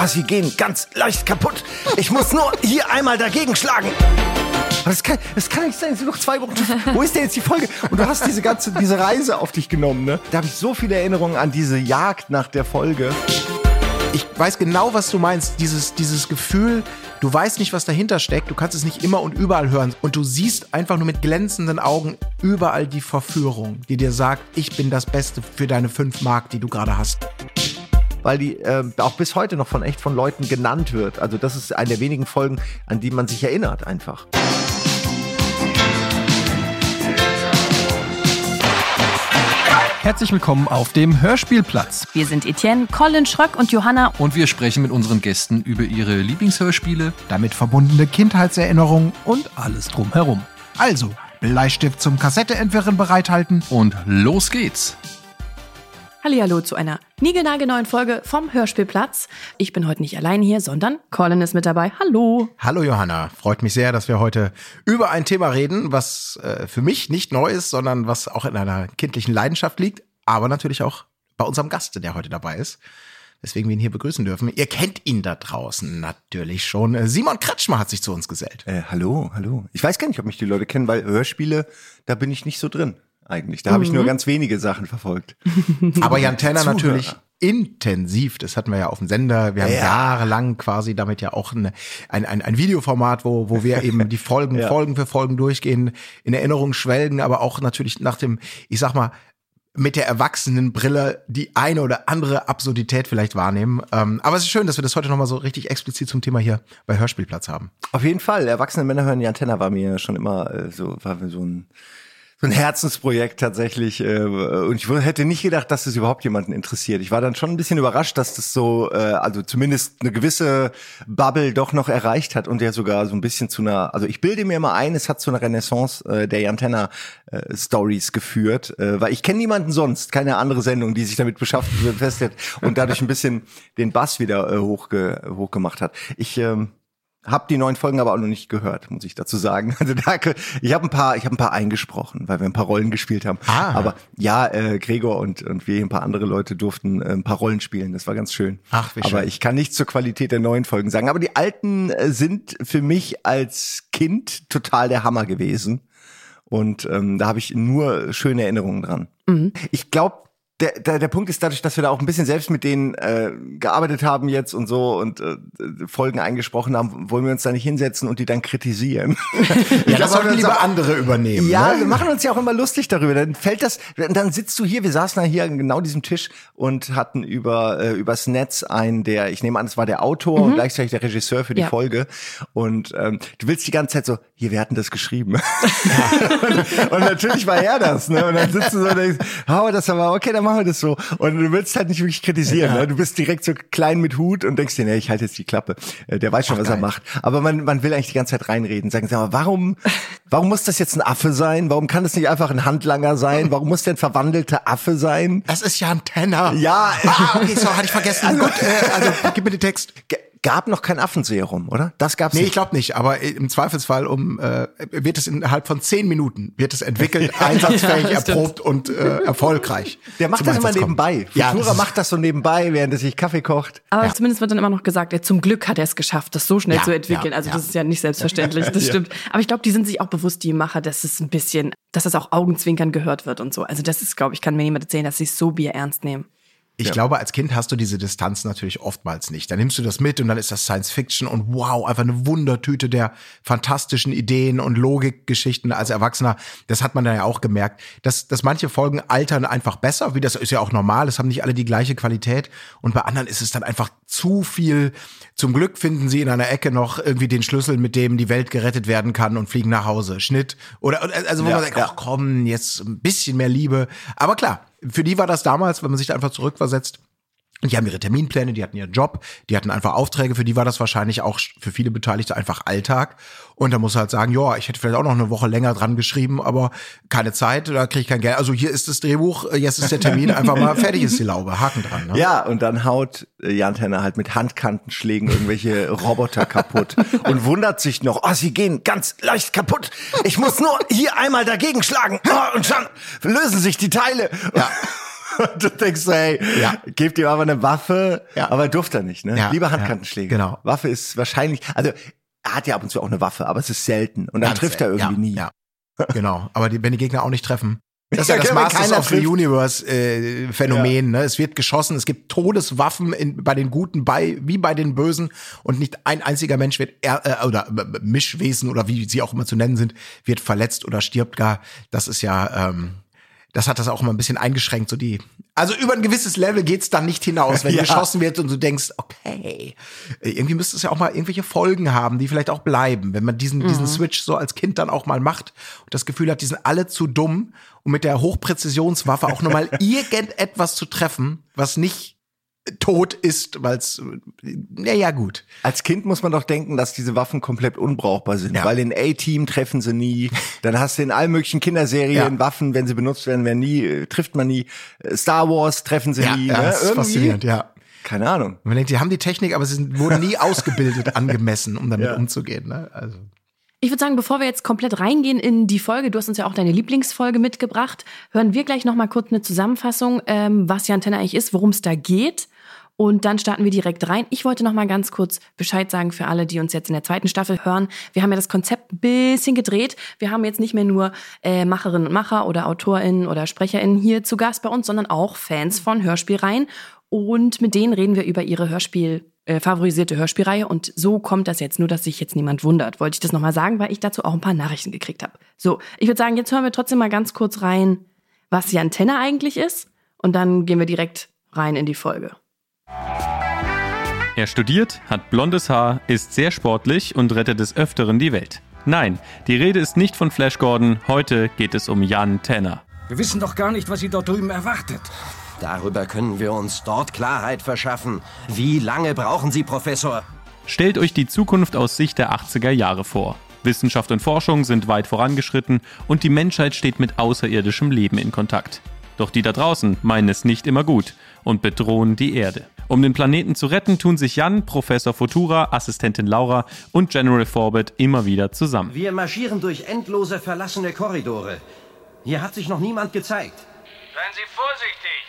Oh, sie gehen ganz leicht kaputt. Ich muss nur hier einmal dagegen schlagen. Das kann, das kann nicht sein, es sind noch zwei Wochen. Wo ist denn jetzt die Folge? Und du hast diese ganze, diese Reise auf dich genommen, ne? Da habe ich so viele Erinnerungen an diese Jagd nach der Folge. Ich weiß genau, was du meinst. Dieses, dieses Gefühl, du weißt nicht, was dahinter steckt. Du kannst es nicht immer und überall hören. Und du siehst einfach nur mit glänzenden Augen überall die Verführung, die dir sagt, ich bin das Beste für deine fünf Mark, die du gerade hast weil die äh, auch bis heute noch von echt von Leuten genannt wird. Also das ist eine der wenigen Folgen, an die man sich erinnert einfach. Herzlich willkommen auf dem Hörspielplatz. Wir sind Etienne, Colin, Schröck und Johanna. Und wir sprechen mit unseren Gästen über ihre Lieblingshörspiele, damit verbundene Kindheitserinnerungen und alles drumherum. Also, Bleistift zum Kassetteentwirren bereithalten und los geht's. Hallihallo zu einer niegelnagelneuen Folge vom Hörspielplatz. Ich bin heute nicht allein hier, sondern Colin ist mit dabei. Hallo. Hallo Johanna. Freut mich sehr, dass wir heute über ein Thema reden, was äh, für mich nicht neu ist, sondern was auch in einer kindlichen Leidenschaft liegt, aber natürlich auch bei unserem Gast, der heute dabei ist. Weswegen wir ihn hier begrüßen dürfen. Ihr kennt ihn da draußen natürlich schon. Äh, Simon Kretschmer hat sich zu uns gesellt. Äh, hallo, hallo. Ich weiß gar nicht, ob mich die Leute kennen, weil Hörspiele, da bin ich nicht so drin eigentlich. Da mhm. habe ich nur mhm. ganz wenige Sachen verfolgt. Aber Jan Tenner natürlich intensiv, das hatten wir ja auf dem Sender. Wir haben ja. jahrelang quasi damit ja auch eine, ein, ein, ein Videoformat, wo, wo wir eben die Folgen, ja. Folgen für Folgen durchgehen, in Erinnerung schwelgen, aber auch natürlich nach dem, ich sag mal, mit der Erwachsenenbrille die eine oder andere Absurdität vielleicht wahrnehmen. Ähm, aber es ist schön, dass wir das heute nochmal so richtig explizit zum Thema hier bei Hörspielplatz haben. Auf jeden Fall. Erwachsene Männer hören die Antenne war mir schon immer äh, so, war so ein so ein Herzensprojekt tatsächlich. Äh, und ich hätte nicht gedacht, dass es überhaupt jemanden interessiert. Ich war dann schon ein bisschen überrascht, dass das so, äh, also zumindest eine gewisse Bubble doch noch erreicht hat und ja sogar so ein bisschen zu einer, also ich bilde mir mal ein, es hat zu einer Renaissance äh, der Jantenna äh, Stories geführt, äh, weil ich kenne niemanden sonst, keine andere Sendung, die sich damit beschäftigt und dadurch ein bisschen den Bass wieder äh, hochge hochgemacht hat. Ich ähm, hab die neuen Folgen aber auch noch nicht gehört, muss ich dazu sagen. Also da, ich habe ein paar, ich habe ein paar eingesprochen, weil wir ein paar Rollen gespielt haben. Ah. Aber ja, äh, Gregor und und wir ein paar andere Leute durften äh, ein paar Rollen spielen. Das war ganz schön. Ach, wie schön. Aber ich kann nichts zur Qualität der neuen Folgen sagen. Aber die alten äh, sind für mich als Kind total der Hammer gewesen. Und ähm, da habe ich nur schöne Erinnerungen dran. Mhm. Ich glaube, der, der, der Punkt ist dadurch, dass wir da auch ein bisschen selbst mit denen äh, gearbeitet haben jetzt und so und äh, Folgen eingesprochen haben, wollen wir uns da nicht hinsetzen und die dann kritisieren. ja, das sollten lieber auch, andere übernehmen. Ja, ne? wir machen uns ja auch immer lustig darüber. Dann fällt das, dann sitzt du hier, wir saßen da hier an genau diesem Tisch und hatten über äh, übers Netz einen, der, ich nehme an, es war der Autor mhm. und gleichzeitig der Regisseur für die ja. Folge. Und ähm, du willst die ganze Zeit so, hier, wir hatten das geschrieben. und, und, natürlich war er das, ne? Und dann sitzt du so und denkst, oh, das war okay, dann machen wir das so. Und du willst halt nicht wirklich kritisieren. Ja. Ne? Du bist direkt so klein mit Hut und denkst dir, nee, ich halte jetzt die Klappe. Äh, der weiß schon, Ach, was geil. er macht. Aber man, man will eigentlich die ganze Zeit reinreden. Sagen, sag mal, warum, warum muss das jetzt ein Affe sein? Warum kann das nicht einfach ein Handlanger sein? Warum muss der ein verwandelter Affe sein? Das ist ja ein Tenor. Ja. Ah, okay, so, hatte ich vergessen. Also, Gut, äh, also gib mir den Text gab noch kein Affenserum, oder? Das gab's nee, nicht. Nee, ich glaube nicht, aber im Zweifelsfall um äh, wird es innerhalb von zehn Minuten wird es entwickelt, einsatzfähig, ja, erprobt und äh, erfolgreich. Der macht das immer nebenbei. Ja, Futura macht das so nebenbei, während er sich Kaffee kocht. Aber ja. zumindest wird dann immer noch gesagt, er, zum Glück hat er es geschafft, das so schnell ja, zu entwickeln. also das ist ja nicht selbstverständlich, das stimmt. Aber ich glaube, die sind sich auch bewusst, die Macher, dass es ein bisschen, dass das auch Augenzwinkern gehört wird und so. Also das ist, glaube ich, kann mir niemand erzählen, dass sie es so Bier ernst nehmen. Ich ja. glaube, als Kind hast du diese Distanz natürlich oftmals nicht. Dann nimmst du das mit und dann ist das Science Fiction und wow, einfach eine Wundertüte der fantastischen Ideen und Logikgeschichten als Erwachsener. Das hat man dann ja auch gemerkt, dass, dass manche Folgen altern einfach besser, wie das ist ja auch normal. Es haben nicht alle die gleiche Qualität und bei anderen ist es dann einfach zu viel. Zum Glück finden sie in einer Ecke noch irgendwie den Schlüssel, mit dem die Welt gerettet werden kann und fliegen nach Hause. Schnitt oder also wo ja, man sagt, ach komm, jetzt ein bisschen mehr Liebe. Aber klar, für die war das damals, wenn man sich da einfach zurückversetzt, die haben ihre Terminpläne, die hatten ihren Job, die hatten einfach Aufträge, für die war das wahrscheinlich auch für viele Beteiligte einfach Alltag. Und da muss halt sagen, ja, ich hätte vielleicht auch noch eine Woche länger dran geschrieben, aber keine Zeit, da kriege ich kein Geld. Also hier ist das Drehbuch, jetzt ist der Termin, einfach mal fertig ist die Laube, Haken dran. Ne? Ja, und dann haut äh, Jan Tenner halt mit Handkantenschlägen irgendwelche Roboter kaputt und wundert sich noch, oh, sie gehen ganz leicht kaputt. Ich muss nur hier einmal dagegen schlagen oh, und schon lösen sich die Teile. Ja. Du denkst so, hey, ja. gebt ihm aber eine Waffe, ja. aber durfte er nicht, ne? Ja. Lieber Handkantenschläge. Genau. Waffe ist wahrscheinlich, also er hat ja ab und zu auch eine Waffe, aber es ist selten. Und dann Ganz trifft er irgendwie nie. Ja. Genau. Aber die, wenn die Gegner auch nicht treffen, das ist ja, das Masters of the Universe äh, Phänomen. Ja. Ne? Es wird geschossen, es gibt Todeswaffen in, bei den Guten, bei wie bei den Bösen und nicht ein einziger Mensch wird er, äh, oder äh, Mischwesen oder wie sie auch immer zu nennen sind, wird verletzt oder stirbt gar. Das ist ja ähm, das hat das auch immer ein bisschen eingeschränkt, so die. Also über ein gewisses Level geht's dann nicht hinaus, wenn ja. geschossen wird und du denkst, okay, irgendwie müsste es ja auch mal irgendwelche Folgen haben, die vielleicht auch bleiben, wenn man diesen, mhm. diesen Switch so als Kind dann auch mal macht und das Gefühl hat, die sind alle zu dumm, um mit der Hochpräzisionswaffe auch nur mal irgendetwas zu treffen, was nicht tot ist, weil es, ja, ja, gut. Als Kind muss man doch denken, dass diese Waffen komplett unbrauchbar sind, ja. weil in A-Team treffen sie nie. Dann hast du in allen möglichen Kinderserien ja. Waffen, wenn sie benutzt werden, werden nie, äh, trifft man nie. Äh, Star Wars treffen sie ja, nie. Ja, ne? das ist faszinierend, ja. Keine Ahnung. Man denkt, die haben die Technik, aber sie wurden nie ausgebildet, angemessen, um damit umzugehen. Ne? Also. Ich würde sagen, bevor wir jetzt komplett reingehen in die Folge, du hast uns ja auch deine Lieblingsfolge mitgebracht, hören wir gleich noch mal kurz eine Zusammenfassung, ähm, was die Antenne eigentlich ist, worum es da geht und dann starten wir direkt rein. Ich wollte noch mal ganz kurz Bescheid sagen für alle, die uns jetzt in der zweiten Staffel hören. Wir haben ja das Konzept ein bisschen gedreht. Wir haben jetzt nicht mehr nur äh, Macherinnen und Macher oder AutorInnen oder SprecherInnen hier zu Gast bei uns, sondern auch Fans von Hörspielreihen. Und mit denen reden wir über ihre Hörspiel, äh, favorisierte Hörspielreihe. Und so kommt das jetzt, nur dass sich jetzt niemand wundert. Wollte ich das nochmal sagen, weil ich dazu auch ein paar Nachrichten gekriegt habe. So, ich würde sagen, jetzt hören wir trotzdem mal ganz kurz rein, was die Antenne eigentlich ist. Und dann gehen wir direkt rein in die Folge. Er studiert, hat blondes Haar, ist sehr sportlich und rettet des Öfteren die Welt. Nein, die Rede ist nicht von Flash Gordon, heute geht es um Jan Tanner. Wir wissen doch gar nicht, was Sie dort drüben erwartet. Darüber können wir uns dort Klarheit verschaffen. Wie lange brauchen Sie, Professor? Stellt euch die Zukunft aus Sicht der 80er Jahre vor. Wissenschaft und Forschung sind weit vorangeschritten und die Menschheit steht mit außerirdischem Leben in Kontakt. Doch die da draußen meinen es nicht immer gut und bedrohen die Erde. Um den Planeten zu retten, tun sich Jan, Professor Futura, Assistentin Laura und General Forbett immer wieder zusammen. Wir marschieren durch endlose verlassene Korridore. Hier hat sich noch niemand gezeigt. Seien Sie vorsichtig.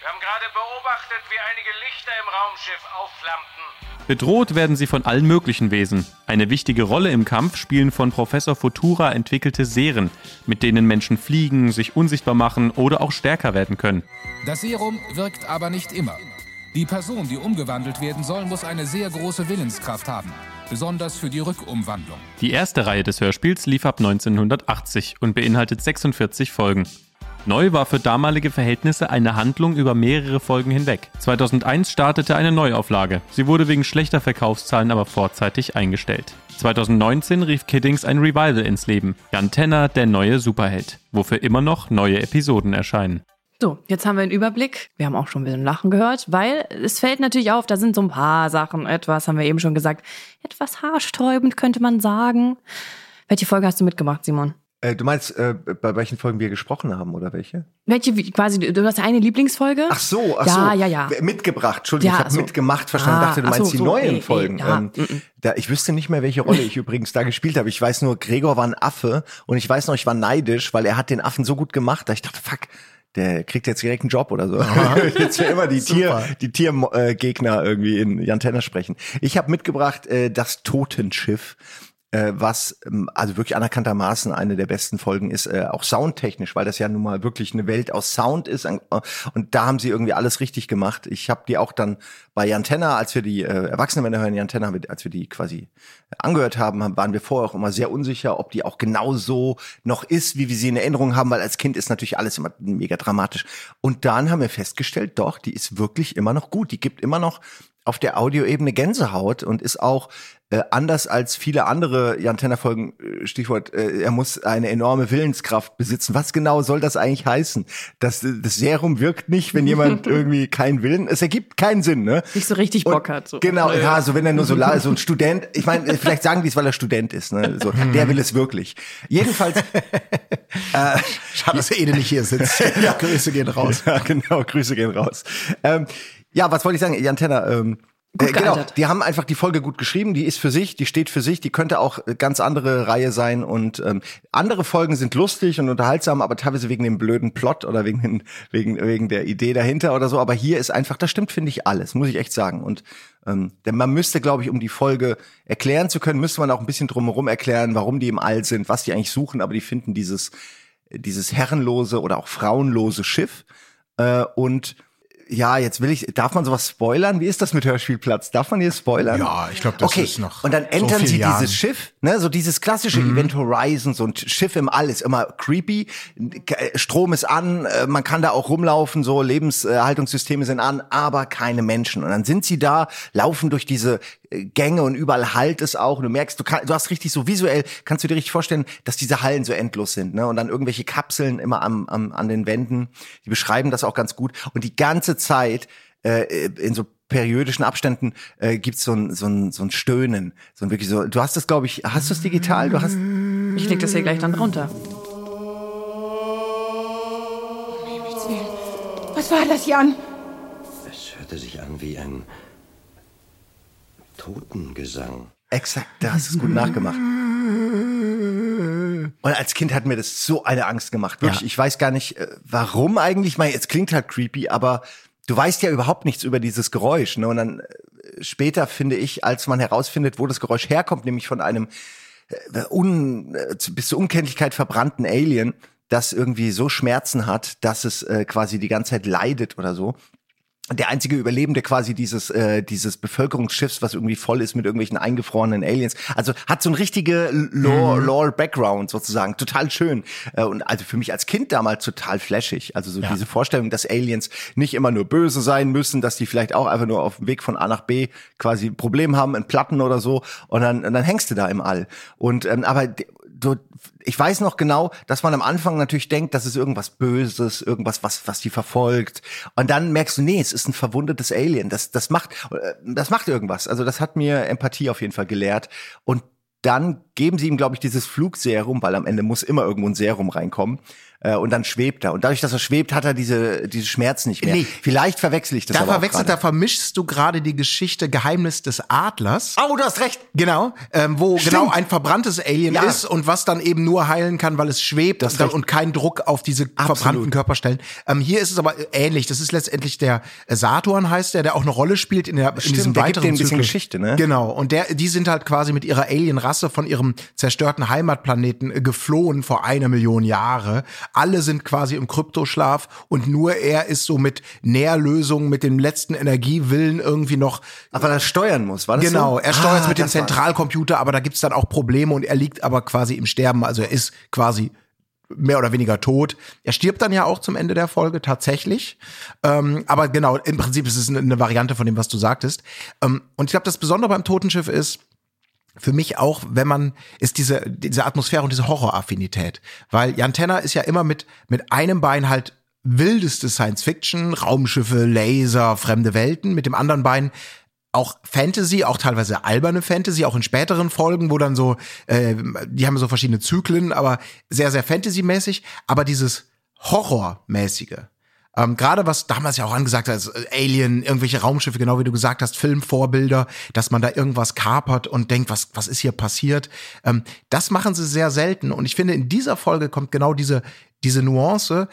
Wir haben gerade beobachtet, wie einige Lichter im Raumschiff aufflammten. Bedroht werden sie von allen möglichen Wesen. Eine wichtige Rolle im Kampf spielen von Professor Futura entwickelte Seren, mit denen Menschen fliegen, sich unsichtbar machen oder auch stärker werden können. Das Serum wirkt aber nicht immer. Die Person, die umgewandelt werden soll, muss eine sehr große Willenskraft haben, besonders für die Rückumwandlung. Die erste Reihe des Hörspiels lief ab 1980 und beinhaltet 46 Folgen. Neu war für damalige Verhältnisse eine Handlung über mehrere Folgen hinweg. 2001 startete eine Neuauflage. Sie wurde wegen schlechter Verkaufszahlen aber vorzeitig eingestellt. 2019 rief Kiddings ein Revival ins Leben. Jan der neue Superheld, wofür immer noch neue Episoden erscheinen. So, jetzt haben wir einen Überblick. Wir haben auch schon ein bisschen Lachen gehört, weil es fällt natürlich auf, da sind so ein paar Sachen, etwas, haben wir eben schon gesagt, etwas haarsträubend könnte man sagen. Welche Folge hast du mitgemacht, Simon? Äh, du meinst, äh, bei welchen Folgen wir gesprochen haben oder welche? Welche, quasi, du hast eine Lieblingsfolge? Ach so, ach ja, so. Ja, ja, Mitgebracht, Entschuldigung, ja, ich habe so. mitgemacht verstanden, ah, dachte, du meinst so, die so, neuen ey, Folgen. Ey, ja. ähm, da, ich wüsste nicht mehr, welche Rolle ich übrigens da gespielt habe. Ich weiß nur, Gregor war ein Affe und ich weiß noch, ich war neidisch, weil er hat den Affen so gut gemacht, da ich dachte, fuck, der kriegt jetzt direkt einen Job oder so. jetzt ja immer die Tier, die Tiergegner irgendwie in Jan Tenner sprechen. Ich habe mitgebracht äh, das Totenschiff äh, was ähm, also wirklich anerkanntermaßen eine der besten Folgen ist, äh, auch soundtechnisch, weil das ja nun mal wirklich eine Welt aus Sound ist äh, und da haben sie irgendwie alles richtig gemacht. Ich habe die auch dann bei Jantenna, als wir die äh, Erwachsenenmänner hören, Jantenna, als wir die quasi angehört haben, waren wir vorher auch immer sehr unsicher, ob die auch genau so noch ist, wie wir sie in Erinnerung haben, weil als Kind ist natürlich alles immer mega dramatisch. Und dann haben wir festgestellt, doch, die ist wirklich immer noch gut. Die gibt immer noch auf der Audioebene Gänsehaut und ist auch äh, anders als viele andere Jantenna-Folgen, äh, Stichwort, äh, er muss eine enorme Willenskraft besitzen. Was genau soll das eigentlich heißen? Das, das Serum wirkt nicht, wenn jemand irgendwie keinen Willen, es ergibt keinen Sinn, ne? Nicht so richtig Bock Und, hat. So. Genau, ja, so wenn er nur so, so ein Student, ich meine, vielleicht sagen die es, weil er Student ist, ne? So, der will es wirklich. Jedenfalls. äh, Schade, dass Ede nicht hier sitzt. ja, Grüße gehen raus. Ja, genau, Grüße gehen raus. Ähm, ja, was wollte ich sagen, Jan Tenner, ähm, Gut äh, genau, die haben einfach die Folge gut geschrieben, die ist für sich, die steht für sich, die könnte auch äh, ganz andere Reihe sein und ähm, andere Folgen sind lustig und unterhaltsam, aber teilweise wegen dem blöden Plot oder wegen, den, wegen, wegen der Idee dahinter oder so, aber hier ist einfach, das stimmt, finde ich, alles, muss ich echt sagen. Und ähm, denn man müsste, glaube ich, um die Folge erklären zu können, müsste man auch ein bisschen drumherum erklären, warum die im All sind, was die eigentlich suchen, aber die finden dieses, dieses herrenlose oder auch frauenlose Schiff äh, und ja, jetzt will ich, darf man sowas spoilern? Wie ist das mit Hörspielplatz? Darf man hier spoilern? Ja, ich glaube, das okay. ist noch Und dann so entern viel sie Jahren. dieses Schiff, ne, so dieses klassische Mhm. Event Horizon, so ein Schiff im All ist immer creepy. Strom ist an, äh, man kann da auch rumlaufen, so Lebenshaltungssysteme sind an, aber keine Menschen. Und dann sind sie da, laufen durch diese äh, Gänge und überall halt es auch. Und du merkst, du, kann, du hast richtig so visuell, kannst du dir richtig vorstellen, dass diese Hallen so endlos sind, ne? Und dann irgendwelche Kapseln immer am, am, an den Wänden. Die beschreiben das auch ganz gut. Und die ganze Zeit äh, in so periodischen Abständen äh, gibt's so ein, so, ein, so ein Stöhnen, so ein wirklich so. Du hast das, glaube ich, hast du es digital? Du hast Ich leg das hier gleich dann drunter. Was war das, Jan? Es hörte sich an wie ein Totengesang. exakt, da hast du es gut nachgemacht. Und als Kind hat mir das so eine Angst gemacht. Wirklich, Ja. ich weiß gar nicht, äh, warum eigentlich. Ich meine, es klingt halt creepy, aber du weißt ja überhaupt nichts über dieses Geräusch. Ne? Und dann äh, später finde ich, als man herausfindet, wo das Geräusch herkommt, nämlich von einem äh, un, äh, bis zur Unkenntlichkeit verbrannten Alien, das irgendwie so Schmerzen hat, dass es äh, quasi die ganze Zeit leidet oder so. Der einzige Überlebende quasi dieses äh, dieses Bevölkerungsschiffs, was irgendwie voll ist mit irgendwelchen eingefrorenen Aliens. Also hat so ein richtige Lore, Lore Background sozusagen, total schön. Äh, und also für mich als Kind damals total flashig. Also so diese Vorstellung, dass Aliens nicht immer nur böse sein müssen, dass die vielleicht auch einfach nur auf dem Weg von A nach B quasi ein Problem haben, in Platten oder so. Und dann, und dann hängst du da im All. Und ähm, aber du, ich weiß noch genau, dass man am Anfang natürlich denkt, das ist irgendwas Böses, irgendwas, was, was die verfolgt. Und dann merkst du, nee, es ist ein verwundetes Alien. Das, das macht, äh, das macht irgendwas. Also das hat mir Empathie auf jeden Fall gelehrt. Und dann geben sie ihm, glaube ich, dieses Flugserum, weil am Ende muss immer irgendwo ein Serum reinkommen. Äh, und dann schwebt er. Und dadurch, dass er schwebt, hat er diese, diese Schmerzen nicht mehr. Nee. Vielleicht verwechsel ich das Da aber verwechselt, da vermischst du gerade die Geschichte Geheimnis des Adlers. Oh, du hast recht. Genau, ähm, wo Stimmt. genau ein verbranntes Alien Ja. ist und was dann eben nur heilen kann, weil es schwebt hast und, und keinen Druck auf diese Absolut. verbrannten Körperstellen. Ähm, hier ist es aber ähnlich. Das ist letztendlich der äh, Saturn heißt der, der auch eine Rolle spielt in, der, in Stimmt, diesem der gibt weiteren denen ein bisschen. Geschichte, ne? Genau. Und der, die sind halt quasi mit ihrer Alien-Rasse von ihrem zerstörten Heimatplaneten äh, geflohen vor einer Million Jahre. Alle sind quasi im Kryptoschlaf und nur er ist so mit Nährlösungen, mit dem letzten Energiewillen irgendwie noch Aber er steuern muss, war das Genau, so? er steuert Ah, mit dem war's. Zentralcomputer, aber da gibt's dann auch Probleme und er liegt aber quasi im Sterben. Also er ist quasi mehr oder weniger tot. Er stirbt dann ja auch zum Ende der Folge tatsächlich. Ähm, aber genau, im Prinzip ist es eine, eine Variante von dem, was du sagtest. Ähm, und ich glaube, das Besondere beim Totenschiff ist, für mich auch, wenn man, ist diese, diese Atmosphäre und diese Horroraffinität. Weil Jan Tenner ist ja immer mit, mit einem Bein halt wildeste Science Fiction, Raumschiffe, Laser, fremde Welten, mit dem anderen Bein auch Fantasy, auch teilweise alberne Fantasy, auch in späteren Folgen, wo dann so, äh, die haben so verschiedene Zyklen, aber sehr, sehr Fantasy-mäßig, aber dieses Horrormäßige. Ähm, Gerade was damals ja auch angesagt hat, ist, äh, Alien, irgendwelche Raumschiffe, genau wie du gesagt hast, Filmvorbilder, dass man da irgendwas kapert und denkt, was, was ist hier passiert. Ähm, das machen sie sehr selten. Und ich finde, in dieser Folge kommt genau diese, diese Nuance,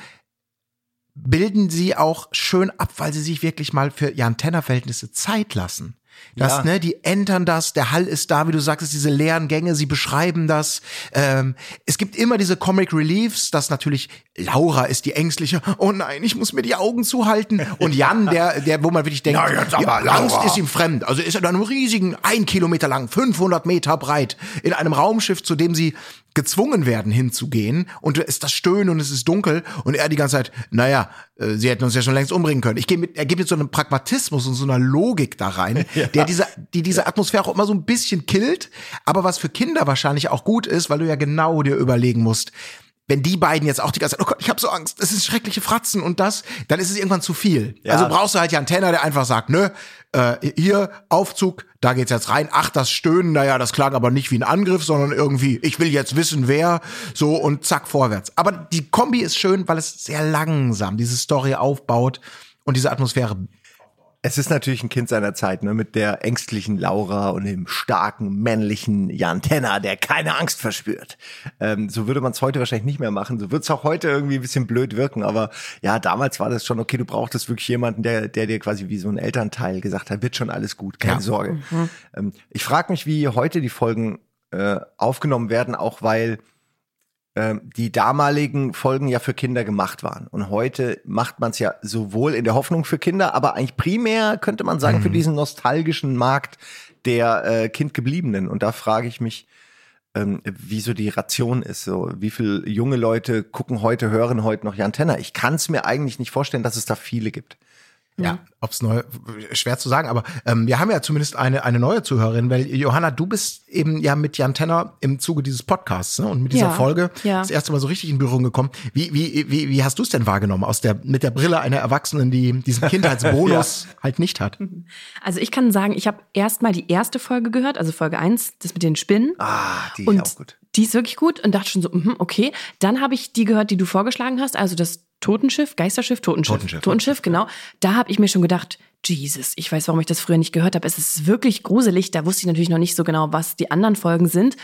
bilden sie auch schön ab, weil sie sich wirklich mal für Jan Tenner Verhältnisse Zeit lassen. Das, Ja. ne, die entern das, der Hall ist da, wie du sagst, diese leeren Gänge, sie beschreiben das. Ähm, es gibt immer diese Comic Reliefs, dass natürlich Laura ist die ängstliche, oh nein, ich muss mir die Augen zuhalten. Und Jan, der, der, wo man wirklich denkt, Na, jetzt aber, Laura. Angst ist ihm fremd. Also ist er in einem riesigen, ein Kilometer lang, 500 Meter breit, in einem Raumschiff, zu dem sie gezwungen werden hinzugehen. Und es ist das Stöhnen und es ist dunkel. Und er die ganze Zeit, naja, äh, sie hätten uns ja schon längst umbringen können. Ich gehe mit, er gibt mit so einem Pragmatismus und so einer Logik da rein, der diese, die diese Atmosphäre auch immer so ein bisschen killt, aber was für Kinder wahrscheinlich auch gut ist, weil du ja genau dir überlegen musst, wenn die beiden jetzt auch die ganze Zeit, oh Gott, ich habe so Angst, das sind schreckliche Fratzen und das, dann ist es irgendwann zu viel. Ja. Also brauchst du halt ja einen Tenor, der einfach sagt, nö, äh, hier, Aufzug, da geht's jetzt rein. Ach, das Stöhnen, naja, das klang aber nicht wie ein Angriff, sondern irgendwie, ich will jetzt wissen, wer, so und zack, vorwärts. Aber die Kombi ist schön, weil es sehr langsam diese Story aufbaut und diese Atmosphäre. Es ist natürlich ein Kind seiner Zeit, ne, mit der ängstlichen Laura und dem starken männlichen Jan Tenner, der keine Angst verspürt. Ähm, so würde man es heute wahrscheinlich nicht mehr machen. So wird es auch heute irgendwie ein bisschen blöd wirken. Aber ja, damals war das schon okay. Du brauchtest wirklich jemanden, der, der dir quasi wie so ein Elternteil gesagt hat, wird schon alles gut, keine ja. Sorge. Mhm. Ähm, ich frage mich, wie heute die Folgen äh, aufgenommen werden, auch weil die damaligen Folgen ja für Kinder gemacht waren. Und heute macht man es ja sowohl in der Hoffnung für Kinder, aber eigentlich primär könnte man sagen mhm. für diesen nostalgischen Markt der äh, Kindgebliebenen. Und da frage ich mich, ähm, wie so die Ration ist. So, wie viele junge Leute gucken heute, hören heute noch Jan Tenner? Ich kann es mir eigentlich nicht vorstellen, dass es da viele gibt. Ja, mhm. ob's neu, schwer zu sagen, aber ähm, wir haben ja zumindest eine, eine neue Zuhörerin, weil Johanna, du bist eben ja mit Jan Tenner im Zuge dieses Podcasts ne, und mit dieser ja, Folge ja. das erste Mal so richtig in Berührung gekommen. Wie, wie, wie, wie hast du es denn wahrgenommen aus der, mit der Brille einer Erwachsenen, die diesen Kindheitsbonus ja. halt nicht hat? Also ich kann sagen, ich habe erst mal die erste Folge gehört, also Folge eins, das mit den Spinnen. Ah, die ist auch gut. Die ist wirklich gut und dachte schon so, mh, okay. Dann habe ich die gehört, die du vorgeschlagen hast, also das Totenschiff, Geisterschiff, Totenschiff. Totenschiff, Totenschiff genau. Da habe ich mir schon gedacht, Jesus, ich weiß, warum ich das früher nicht gehört habe. Es ist wirklich gruselig. Da wusste ich natürlich noch nicht so genau, was die anderen Folgen sind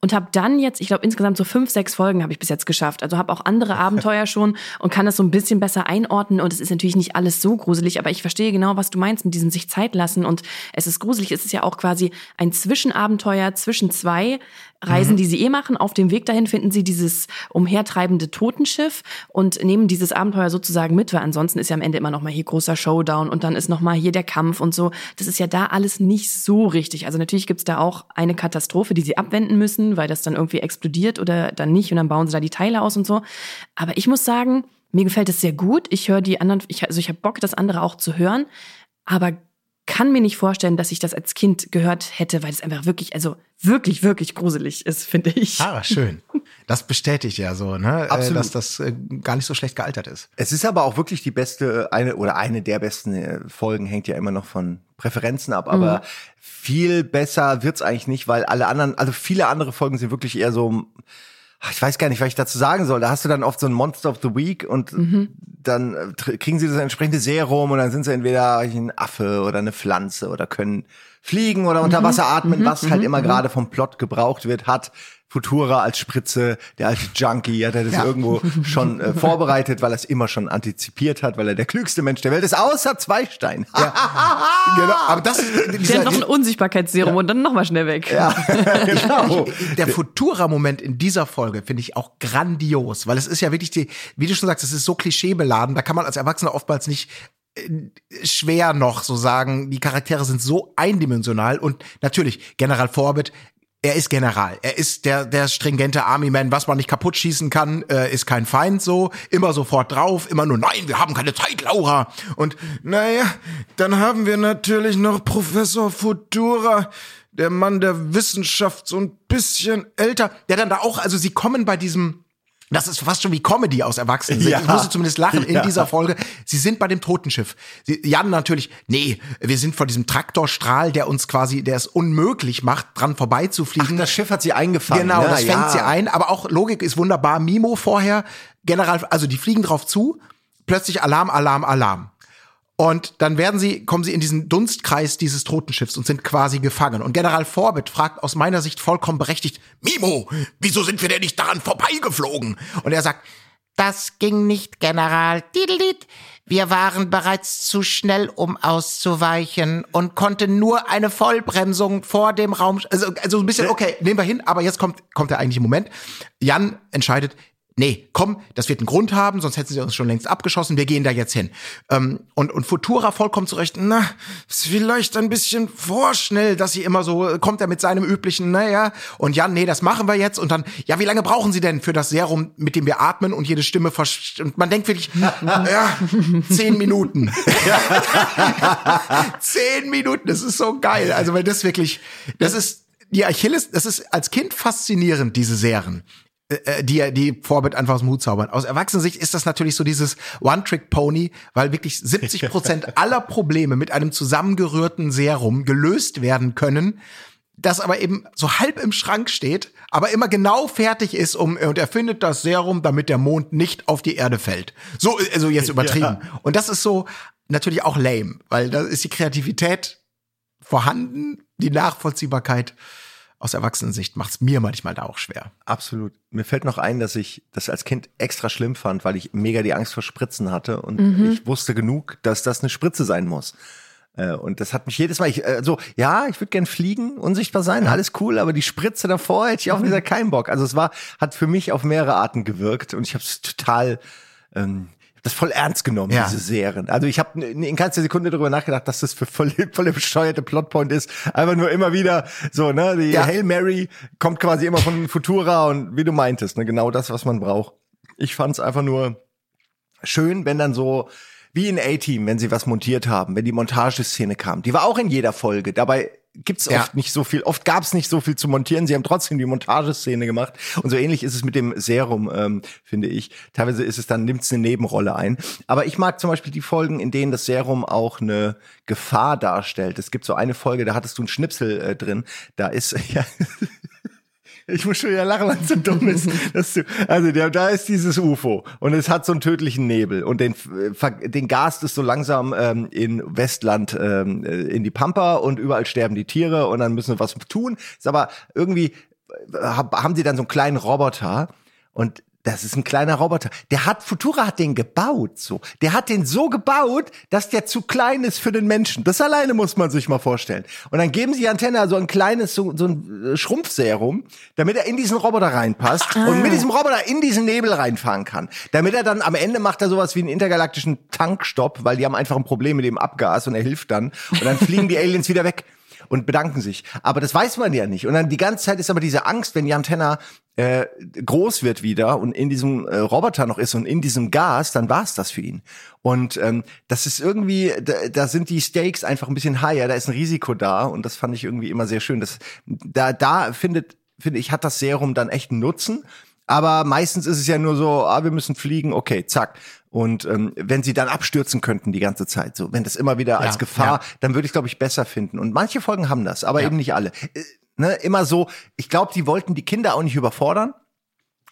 und habe dann jetzt, ich glaube insgesamt so fünf, sechs Folgen habe ich bis jetzt geschafft. Also habe auch andere Abenteuer schon und kann das so ein bisschen besser einordnen. Und es ist natürlich nicht alles so gruselig, aber ich verstehe genau, was du meinst mit diesem sich Zeit lassen. Und es ist gruselig. Es ist ja auch quasi ein Zwischenabenteuer zwischen zwei Reisen, mhm. die sie eh machen. Auf dem Weg dahin finden sie dieses umhertreibende Totenschiff und nehmen dieses Abenteuer sozusagen mit, weil ansonsten ist ja am Ende immer noch mal hier großer Showdown und dann ist noch mal hier der Kampf und so. Das ist ja da alles nicht so richtig. Also natürlich gibt's da auch eine Katastrophe, die sie abwenden müssen weil das dann irgendwie explodiert oder dann nicht und dann bauen sie da die Teile aus und so. Aber ich muss sagen, mir gefällt es sehr gut. Ich höre die anderen, ich, also ich habe Bock, das andere auch zu hören, aber kann mir nicht vorstellen, dass ich das als Kind gehört hätte, weil es einfach wirklich, also wirklich, wirklich gruselig ist, finde ich. Ah, schön. Das bestätigt ja so, ne, äh, Absolut. dass das äh, gar nicht so schlecht gealtert ist. Es ist aber auch wirklich die beste, eine oder eine der besten äh, Folgen hängt ja immer noch von Präferenzen ab, aber mhm. viel besser wird's eigentlich nicht, weil alle anderen, also viele andere Folgen sind wirklich eher so ich weiß gar nicht, was ich dazu sagen soll. Da hast du dann oft so ein Monster of the Week und mhm. dann äh, kriegen sie das entsprechende Serum und dann sind sie entweder ein Affe oder eine Pflanze oder können fliegen oder unter mhm. Wasser atmen, mhm. was halt mhm. immer mhm. gerade vom Plot gebraucht wird, hat Futura als Spritze, der alte Junkie, hat er das ja. irgendwo schon äh, vorbereitet, weil er es immer schon antizipiert hat, weil er der klügste Mensch der Welt ist, außer Zweistein. ja. genau, aber das der hat noch ein Unsichtbarkeitsserum ja. und dann nochmal schnell weg. Ja. genau. Der Futura-Moment in dieser Folge finde ich auch grandios, weil es ist ja wirklich die, wie du schon sagst, es ist so klischeebeladen, da kann man als Erwachsener oftmals nicht äh, schwer noch so sagen, die Charaktere sind so eindimensional und natürlich General Forbit er ist General. Er ist der, der stringente Army-Man, was man nicht kaputt schießen kann, äh, ist kein Feind so. Immer sofort drauf, immer nur, nein, wir haben keine Zeit, Laura. Und naja, dann haben wir natürlich noch Professor Futura, der Mann der Wissenschaft, so ein bisschen älter, der dann da auch, also sie kommen bei diesem das ist fast schon wie Comedy aus Erwachsenen. Ja. Ich musste zumindest lachen in ja. dieser Folge. Sie sind bei dem Totenschiff. Sie, Jan natürlich, nee, wir sind vor diesem Traktorstrahl, der uns quasi, der es unmöglich macht, dran vorbeizufliegen. Ach, das Schiff hat sie eingefangen. Genau, ja, das fängt sie ein. Aber auch Logik ist wunderbar. Mimo vorher, General, also die fliegen drauf zu, plötzlich Alarm, Alarm, Alarm. Und dann werden sie, kommen sie in diesen Dunstkreis dieses Totenschiffs und sind quasi gefangen. Und General Forbit fragt aus meiner Sicht vollkommen berechtigt, Mimo, wieso sind wir denn nicht daran vorbeigeflogen? Und er sagt, das ging nicht, General. Wir waren bereits zu schnell, um auszuweichen und konnten nur eine Vollbremsung vor dem Raum, also, also ein bisschen, okay, nehmen wir hin, aber jetzt kommt, kommt der eigentliche Moment. Jan entscheidet, nee, komm, das wird einen Grund haben, sonst hätten sie uns schon längst abgeschossen, wir gehen da jetzt hin. Ähm, und, und Futura vollkommen zurecht, na, ist vielleicht ein bisschen vorschnell, dass sie immer so, äh, kommt er mit seinem üblichen, naja, und ja, nee, das machen wir jetzt. Und dann, ja, wie lange brauchen sie denn für das Serum, mit dem wir atmen und jede Stimme versch Und man denkt wirklich, ja, zehn Minuten. zehn Minuten, das ist so geil. Also, weil das wirklich, das ist, die Achilles, das ist als Kind faszinierend, diese Serien. Äh, die die Vorbit einfach aus dem Hut zaubern. Aus Erwachsenensicht ist das natürlich so dieses One-Trick-Pony, weil wirklich 70 Prozent aller Probleme mit einem zusammengerührten Serum gelöst werden können das aber eben so halb im Schrank steht, aber immer genau fertig ist, um und er findet das Serum, damit der Mond nicht auf die Erde fällt. So, also jetzt übertrieben. Ja. Und das ist so natürlich auch lame, weil da ist die Kreativität vorhanden, die Nachvollziehbarkeit aus Erwachsenensicht macht es mir manchmal da auch schwer. Absolut. Mir fällt noch ein, dass ich das als Kind extra schlimm fand, weil ich mega die Angst vor Spritzen hatte und mhm. ich wusste genug, dass das eine Spritze sein muss. Äh, und das hat mich jedes Mal, ich, äh, so, ja, ich würde gern fliegen, unsichtbar sein, alles cool, aber die Spritze davor hätte ich auch wieder keinen Bock. Also es war, hat für mich auf mehrere Arten gewirkt und ich habe es total ähm, das voll ernst genommen, ja. diese Serien. Also ich habe in keinster Sekunde darüber nachgedacht, dass das für voll, voll bescheuerte Plotpoint ist. Einfach nur immer wieder so, ne, die ja. Hail Mary kommt quasi immer von Futura und wie du meintest, ne, genau das, was man braucht. Ich fand's einfach nur schön, wenn dann so wie in A-Team, wenn sie was montiert haben, wenn die Montageszene kam. Die war auch in jeder Folge. Dabei gibt's ja. oft nicht so viel, oft gab's nicht so viel zu montieren. Sie haben trotzdem die Montageszene gemacht. Und so ähnlich ist es mit dem Serum, ähm, finde ich. Teilweise ist es dann, nimmt's eine Nebenrolle ein. Aber ich mag zum Beispiel die Folgen, in denen das Serum auch eine Gefahr darstellt. Es gibt so eine Folge, da hattest du einen Schnipsel äh, drin. Da ist, ja, ich muss schon ja lachen, weil es so dumm ist. Dass du, also der, da ist dieses UFO und es hat so einen tödlichen Nebel und den, den Gas ist so langsam ähm, in Westland ähm, äh, in die Pampa und überall sterben die Tiere und dann müssen wir was tun. Ist aber irgendwie äh, haben sie dann so einen kleinen Roboter und das ist ein kleiner Roboter. Der hat, Futura hat den gebaut, so. Der hat den so gebaut, dass der zu klein ist für den Menschen. Das alleine muss man sich mal vorstellen. Und dann geben sie Antenne so ein kleines, so, so ein äh, Schrumpfserum, damit er in diesen Roboter reinpasst ah. und mit diesem Roboter in diesen Nebel reinfahren kann. Damit er dann am Ende macht er sowas wie einen intergalaktischen Tankstopp, weil die haben einfach ein Problem mit dem Abgas und er hilft dann. Und dann fliegen die Aliens wieder weg und bedanken sich. Aber das weiß man ja nicht. Und dann die ganze Zeit ist aber diese Angst, wenn die Antenne äh, groß wird wieder und in diesem äh, Roboter noch ist und in diesem Gas, dann war es das für ihn. Und ähm, das ist irgendwie, da, da sind die Stakes einfach ein bisschen higher, da ist ein Risiko da und das fand ich irgendwie immer sehr schön. Das, da, da findet, finde ich, hat das Serum dann echt einen Nutzen. Aber meistens ist es ja nur so, ah, wir müssen fliegen, okay, zack. Und ähm, wenn sie dann abstürzen könnten die ganze Zeit, so wenn das immer wieder ja, als Gefahr, ja. dann würde ich glaube ich besser finden. Und manche Folgen haben das, aber ja. eben nicht alle. Äh, ne, immer so. Ich glaube, die wollten die Kinder auch nicht überfordern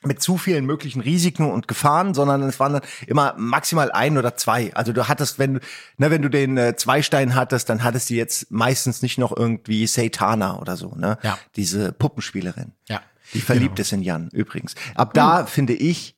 mit zu vielen möglichen Risiken und Gefahren, sondern es waren dann immer maximal ein oder zwei. Also du hattest, wenn du, ne, wenn du den äh, Zweistein hattest, dann hattest du jetzt meistens nicht noch irgendwie Satana oder so, ne? Ja. Diese Puppenspielerin. Ja. Die verliebt genau. ist in Jan übrigens. Ab da hm. finde ich,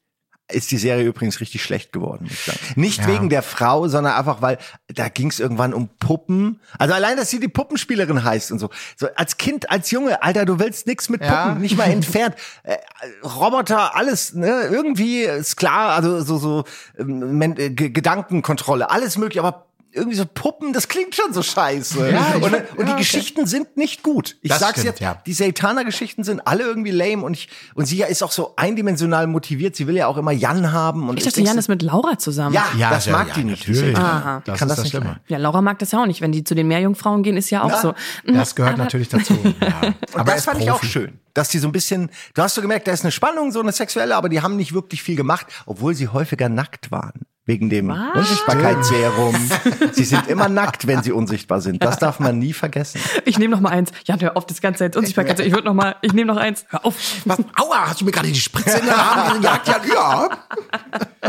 ist die Serie übrigens richtig schlecht geworden. Nicht ja. wegen der Frau, sondern einfach, weil da ging es irgendwann um Puppen. Also allein, dass sie die Puppenspielerin heißt und so. So als Kind, als Junge, Alter, du willst nix mit Puppen, ja. nicht mal entfernt. Äh, Roboter, alles, ne? Irgendwie ist klar, also so so ähm, äh, Gedankenkontrolle, alles möglich, aber irgendwie so Puppen, das klingt schon so scheiße. Ja, und, und ja, die okay. Geschichten sind nicht gut. Ich das sag's stimmt, jetzt, ja. die Satana-Geschichten sind alle irgendwie lame und ich, und sie ist auch so eindimensional motiviert. Sie will ja auch immer Jan haben. Und ich dachte, Jan ist mit Laura zusammen. Ja, ja das mag die nicht. Natürlich. Aha. Das kann das, das nicht Ja, Laura mag das ja auch nicht. Wenn die zu den Meerjungfrauen gehen, ist ja auch so. Das gehört Aber natürlich dazu. Ja. Und das fand Profi. ich auch schön dass die so ein bisschen, du hast so gemerkt, da ist eine Spannung, so eine sexuelle, aber die haben nicht wirklich viel gemacht, obwohl sie häufiger nackt waren wegen dem Was? Unsichtbarkeitsserum. sie sind immer nackt, wenn sie unsichtbar sind. Das darf man nie vergessen. Ich nehme noch mal eins. Ja, hör auf, das ganze Zeit Unsichtbarkeit. Ich würde noch mal, ich nehme noch eins. Hör auf. Was? Aua, hast du mir gerade die Spritze in der Arm gejagt? Ja, ja.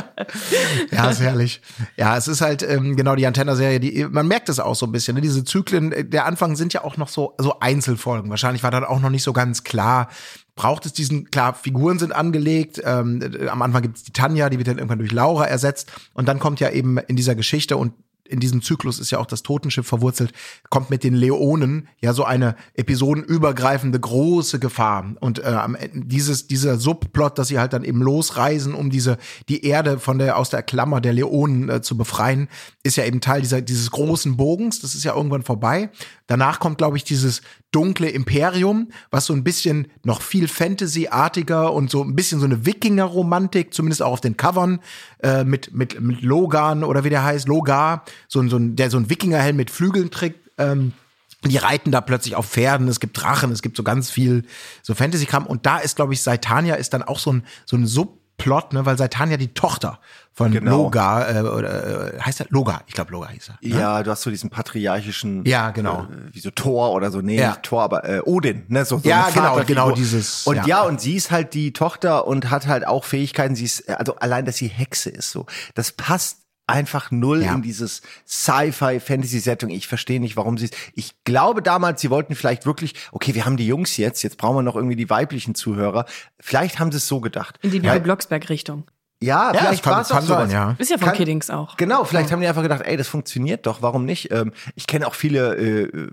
ja, ist herrlich. Ja, es ist halt ähm, genau die Antenna-Serie, die man merkt es auch so ein bisschen. Ne? Diese Zyklen, äh, der Anfang sind ja auch noch so so Einzelfolgen. Wahrscheinlich war dann auch noch nicht so ganz klar, braucht es diesen, klar, Figuren sind angelegt. Ähm, äh, am Anfang gibt es die Tanja, die wird dann irgendwann durch Laura ersetzt. Und dann kommt ja eben in dieser Geschichte und in diesem Zyklus ist ja auch das Totenschiff verwurzelt, kommt mit den Leonen ja so eine episodenübergreifende große Gefahr. Und äh, dieses, dieser Subplot, dass sie halt dann eben losreisen, um diese, die Erde von der, aus der Klammer der Leonen äh, zu befreien, ist ja eben Teil dieser, dieses großen Bogens. Das ist ja irgendwann vorbei. Danach kommt, glaube ich, dieses dunkle Imperium, was so ein bisschen noch viel Fantasy-artiger und so ein bisschen so eine Wikinger-Romantik, zumindest auch auf den Covern, äh, mit, mit, mit Logan oder wie der heißt, Logar, so, so ein, der so ein Wikingerhelm mit Flügeln trägt. Ähm, die reiten da plötzlich auf Pferden, es gibt Drachen, es gibt so ganz viel so Fantasy-Kram. Und da ist, glaube ich, Saitania ist dann auch so ein, so ein Sub Plot, ne, weil Saitan ja die Tochter von Genau. Loga, äh, oder äh, heißt er Loga? Ich glaube Loga hieß er. Ne? Ja, du hast so diesen patriarchischen, Ja, genau. äh, wie so Thor oder so, nee, Ja. nicht Thor, aber äh, Odin, ne, so, so Ja, eine genau, genau dieses, Und ja. ja. und sie ist halt die Tochter und hat halt auch Fähigkeiten. Sie ist, also allein, dass sie Hexe ist, so, das passt einfach null Ja. in dieses Sci-Fi-Fantasy-Setting. Ich verstehe nicht, warum sie es. Ich glaube damals, sie wollten vielleicht wirklich, okay, wir haben die Jungs jetzt, jetzt brauchen wir noch irgendwie die weiblichen Zuhörer. Vielleicht haben sie es so gedacht. In die Ja, Bibi Blocksberg-Richtung. ja, Ja, vielleicht kann- war es auch kann sein, sowas. ja. Ist ja von Kann- Kiddings auch. Genau, vielleicht haben die einfach gedacht, ey, das funktioniert doch, warum nicht? Ähm, ich kenne auch viele äh, äh,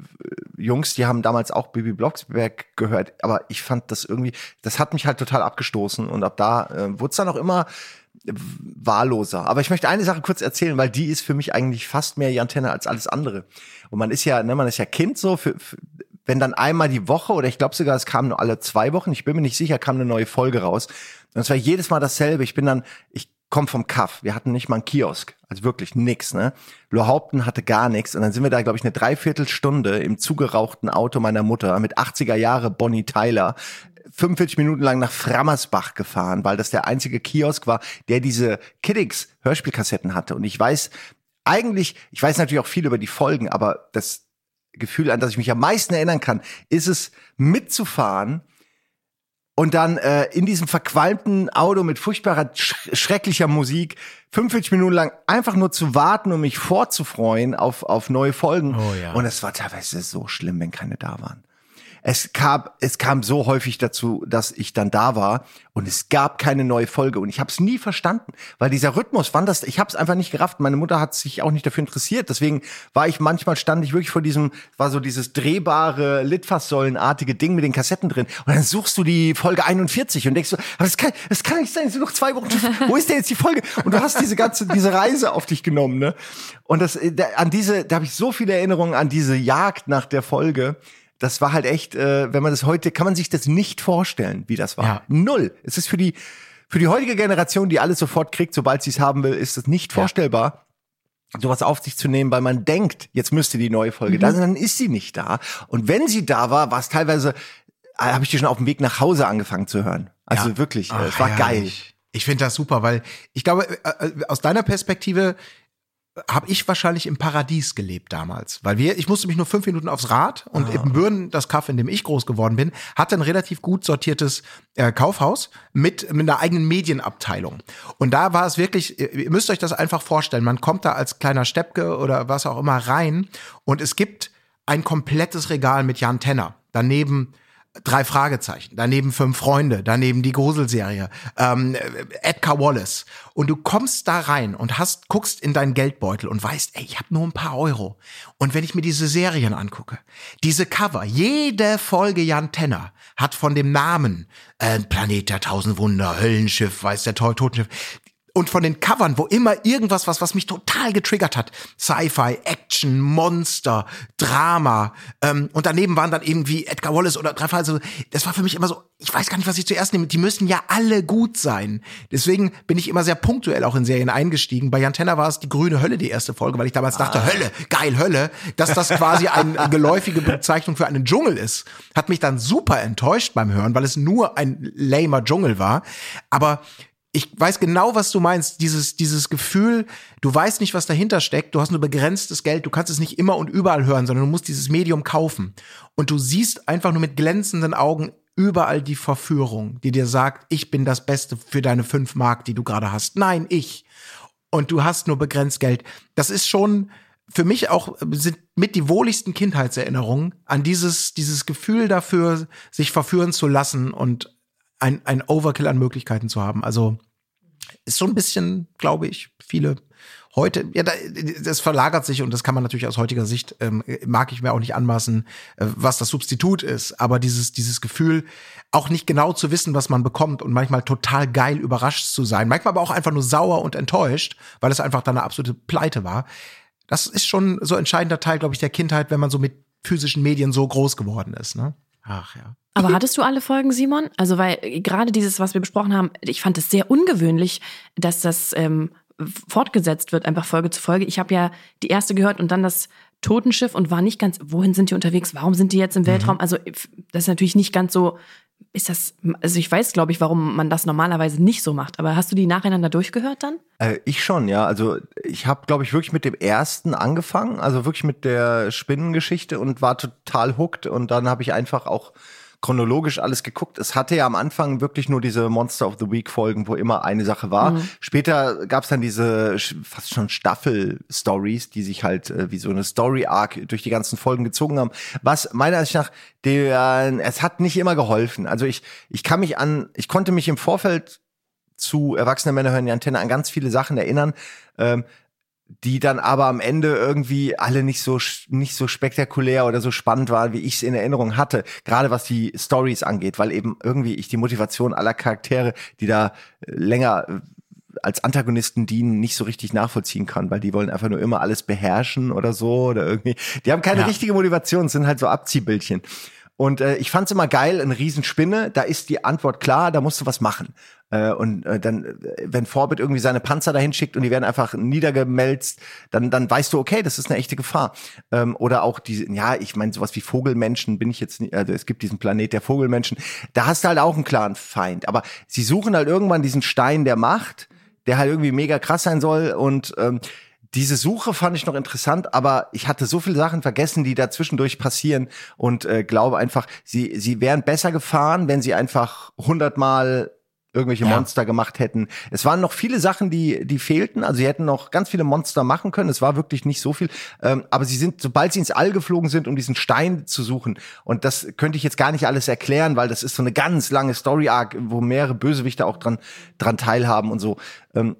Jungs, die haben damals auch Bibi Blocksberg gehört, aber ich fand das irgendwie, das hat mich halt total abgestoßen und ab da äh, wurde es dann auch immer äh, wahlloser. Aber ich möchte eine Sache kurz erzählen, weil die ist für mich eigentlich fast mehr Jantenne als alles andere. Und man ist ja, ne, man ist ja Kind so, für, für, wenn dann einmal die Woche oder ich glaube sogar, es kam nur alle zwei Wochen, ich bin mir nicht sicher, kam eine neue Folge raus. Und es war jedes Mal dasselbe. Ich bin dann, ich komme vom Kaff. Wir hatten nicht mal einen Kiosk. Also wirklich nix, ne? Lohaupten hatte gar nichts. Und dann sind wir da, glaube ich, eine Dreiviertelstunde im zugerauchten Auto meiner Mutter mit 80er Jahre Bonnie Tyler 45 Minuten lang nach Frammersbach gefahren, weil das der einzige Kiosk war, der diese Kiddix Hörspielkassetten hatte. Und ich weiß eigentlich, ich weiß natürlich auch viel über die Folgen, aber das Gefühl, an das ich mich am meisten erinnern kann, ist es mitzufahren und dann äh, in diesem verqualmten Auto mit furchtbarer, sch schrecklicher Musik 45 Minuten lang einfach nur zu warten, um mich vorzufreuen auf, auf neue Folgen. Oh ja. Und es war teilweise so schlimm, wenn keine da waren. Es kam, es kam so häufig dazu, dass ich dann da war und es gab keine neue Folge und ich habe es nie verstanden, weil dieser Rhythmus, wann das, ich habe es einfach nicht gerafft. Meine Mutter hat sich auch nicht dafür interessiert, deswegen war ich manchmal stand ich wirklich vor diesem, war so dieses drehbare Litfaßsäulenartige Ding mit den Kassetten drin und dann suchst du die Folge 41 und denkst so, aber das kann, das kann nicht sein, es sind noch zwei Wochen. Wo ist denn jetzt die Folge? Und du hast diese ganze diese Reise auf dich genommen, ne? Und das äh, da, an diese, da habe ich so viele Erinnerungen an diese Jagd nach der Folge das war halt echt, äh, wenn man das heute, kann man sich das nicht vorstellen, wie das war. Ja. Null. Es ist für die, für die heutige Generation, die alles sofort kriegt, sobald sie es haben will, ist es nicht vorstellbar, sowas auf sich zu nehmen, weil man denkt, jetzt müsste die neue Folge da sein, dann ist sie nicht da. Und wenn sie da war, war es teilweise, äh, habe ich die schon auf dem Weg nach Hause angefangen zu hören. Also Ja. wirklich, äh, Ach, es war geil. herrlich. Ich finde das super, weil ich glaube, äh, aus deiner Perspektive habe ich wahrscheinlich im Paradies gelebt damals, weil wir, ich musste mich nur fünf Minuten aufs Rad und Ah. in Bürden, das Kaff, in dem ich groß geworden bin, hatte ein relativ gut sortiertes äh, Kaufhaus mit, mit einer eigenen Medienabteilung. Und da war es wirklich, ihr ihr müsst euch das einfach vorstellen, man kommt da als kleiner Steppke oder was auch immer rein und es gibt ein komplettes Regal mit Jan Tenner. Daneben drei Fragezeichen, daneben fünf Freunde, daneben die Gruselserie, ähm, Edgar Wallace. Und du kommst da rein und hast, guckst in deinen Geldbeutel und weißt, ey, ich habe nur ein paar Euro. Und wenn ich mir diese Serien angucke, diese Cover, jede Folge Jan Tenner hat von dem Namen äh, Planet der Tausend Wunder, Höllenschiff, weiß der Teufel, Totenschiff, und von den Covern, wo immer irgendwas, was, was mich total getriggert hat. Sci-Fi, Action, Monster, Drama. Ähm, und daneben waren dann irgendwie Edgar Wallace oder drei also Das war für mich immer so, ich weiß gar nicht, was ich zuerst nehme. Die müssen ja alle gut sein. Deswegen bin ich immer sehr punktuell auch in Serien eingestiegen. Bei Jan Tenner war es die grüne Hölle, die erste Folge, weil ich damals dachte, Hölle, geil, Hölle. Dass das quasi eine geläufige Bezeichnung für einen Dschungel ist, hat mich dann super enttäuscht beim Hören, weil es nur ein lamer Dschungel war. Aber ich weiß genau, was du meinst. Dieses, dieses Gefühl, du weißt nicht, was dahinter steckt. Du hast nur begrenztes Geld. Du kannst es nicht immer und überall hören, sondern du musst dieses Medium kaufen. Und du siehst einfach nur mit glänzenden Augen überall die Verführung, die dir sagt, ich bin das Beste für deine fünf Mark, die du gerade hast. Nein, ich. Und du hast nur begrenzt Geld. Das ist schon für mich auch sind mit die wohligsten Kindheitserinnerungen an dieses, dieses Gefühl dafür, sich verführen zu lassen und ein, ein Overkill an Möglichkeiten zu haben. Also ist so ein bisschen, glaube ich, viele heute, ja, da, das verlagert sich und das kann man natürlich aus heutiger Sicht, ähm, mag ich mir auch nicht anmaßen, äh, was das Substitut ist, aber dieses, dieses Gefühl, auch nicht genau zu wissen, was man bekommt und manchmal total geil überrascht zu sein, manchmal aber auch einfach nur sauer und enttäuscht, weil es einfach dann eine absolute Pleite war. Das ist schon so ein entscheidender Teil, glaube ich, der Kindheit, wenn man so mit physischen Medien so groß geworden ist, ne? Ach ja. Aber hattest du alle Folgen, Simon? Also, weil äh, gerade dieses, was wir besprochen haben, ich fand es sehr ungewöhnlich, dass das ähm, fortgesetzt wird, einfach Folge zu Folge. Ich habe ja die erste gehört und dann das Totenschiff und war nicht ganz, wohin sind die unterwegs? Warum sind die jetzt im Weltraum? Also, das ist natürlich nicht ganz so ist das, also ich weiß, glaube ich, warum man das normalerweise nicht so macht, aber hast du die nacheinander durchgehört dann? Äh, ich schon, ja. Also ich habe, glaube ich, wirklich mit dem ersten angefangen, also wirklich mit der Spinnengeschichte und war total hooked und dann habe ich einfach auch chronologisch alles geguckt. Es hatte ja am Anfang wirklich nur diese Monster of the Week Folgen, wo immer eine Sache war. Mhm. Später gab es dann diese fast schon Staffel-Stories, die sich halt äh, wie so eine Story-Arc durch die ganzen Folgen gezogen haben. Was meiner Ansicht nach, der, es hat nicht immer geholfen. Also ich, ich kann mich an, ich konnte mich im Vorfeld zu Erwachsene Männer hören die Antenne an ganz viele Sachen erinnern. Ähm, die dann aber am Ende irgendwie alle nicht so nicht so spektakulär oder so spannend waren, wie ich es in Erinnerung hatte, gerade was die Stories angeht, weil eben irgendwie ich die Motivation aller Charaktere, die da äh, länger äh, als Antagonisten dienen, nicht so richtig nachvollziehen kann, weil die wollen einfach nur immer alles beherrschen oder so oder irgendwie. Die haben keine ja. richtige Motivation, sind halt so Abziehbildchen. Und äh, ich fand's immer geil, eine Riesenspinne, da ist die Antwort klar, da musst du was machen. Äh, und äh, dann, äh, wenn Forbit irgendwie seine Panzer dahin schickt und die werden einfach niedergemelzt, dann, dann weißt du, okay, das ist eine echte Gefahr. Ähm, oder auch diese, ja, ich meine, sowas wie Vogelmenschen bin ich jetzt nicht, also es gibt diesen Planet der Vogelmenschen, da hast du halt auch einen klaren Feind. Aber sie suchen halt irgendwann diesen Stein der Macht, der halt irgendwie mega krass sein soll und ähm, diese Suche fand ich noch interessant, aber ich hatte so viele Sachen vergessen, die da zwischendurch passieren und äh, glaube einfach, sie, sie wären besser gefahren, wenn sie einfach hundertmal irgendwelche ja. Monster gemacht hätten. Es waren noch viele Sachen, die, die fehlten. Also sie hätten noch ganz viele Monster machen können. Es war wirklich nicht so viel. Ähm, aber sie sind, sobald sie ins All geflogen sind, um diesen Stein zu suchen, und das könnte ich jetzt gar nicht alles erklären, weil das ist so eine ganz lange Story-Arc, wo mehrere Bösewichte auch dran, dran teilhaben und so. Ähm,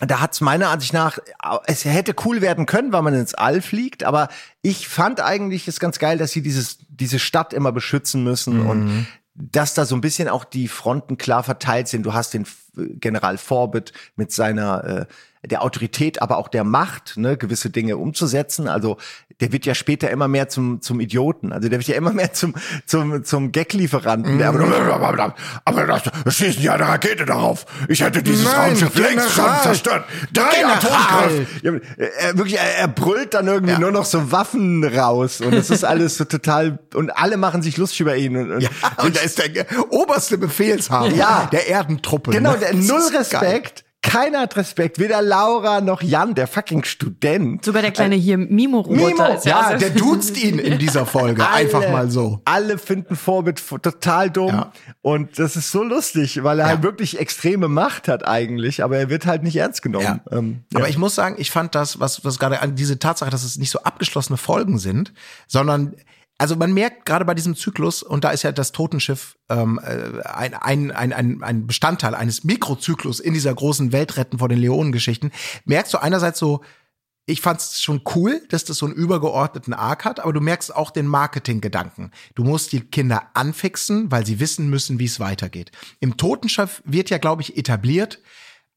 da hat's meiner Ansicht nach, es hätte cool werden können, weil man ins All fliegt, aber ich fand eigentlich es ganz geil, dass sie dieses, diese Stadt immer beschützen müssen mhm. und dass da so ein bisschen auch die Fronten klar verteilt sind. Du hast den General Forbit mit seiner äh, der Autorität, aber auch der Macht, ne, gewisse Dinge umzusetzen. Also der wird ja später immer mehr zum zum Idioten. Also der wird ja immer mehr zum zum zum Gag-Lieferanten. Mhm. Aber, aber das, das schießen ja eine Rakete darauf. Ich hätte dieses Nein, Raumschiff längst schon zerstört. Drei Atomkraft. Ja, er, wirklich, er, er brüllt dann irgendwie ja. nur noch so Waffen raus und es ist alles so total und alle machen sich lustig über ihn. Und, und, ja, und da ist der oberste Befehlshaber ja. der Erdentruppe. Genau, der null Respekt. Keiner hat Respekt, weder Laura noch Jan, der fucking Student. Sogar der kleine hier Mimo-Roboter. Mimo, ja, der duzt ihn in dieser Folge, alle, einfach mal so. Alle finden Vorbild total dumm ja. und das ist so lustig, weil er ja. halt wirklich extreme Macht hat eigentlich, aber er wird halt nicht ernst genommen. Ja. Ähm, aber ich muss sagen, ich fand das, was, was gerade an diese Tatsache, dass es nicht so abgeschlossene Folgen sind, sondern also man merkt gerade bei diesem Zyklus, und da ist ja das Totenschiff ähm, äh, ein, ein, ein, ein, Bestandteil eines Mikrozyklus in dieser großen Weltretten vor den Leonen-Geschichten, merkst du einerseits so, ich fand's schon cool, dass das so einen übergeordneten Arc hat, aber du merkst auch den Marketing-Gedanken. Du musst die Kinder anfixen, weil sie wissen müssen, wie es weitergeht. Im Totenschiff wird ja, glaube ich, etabliert,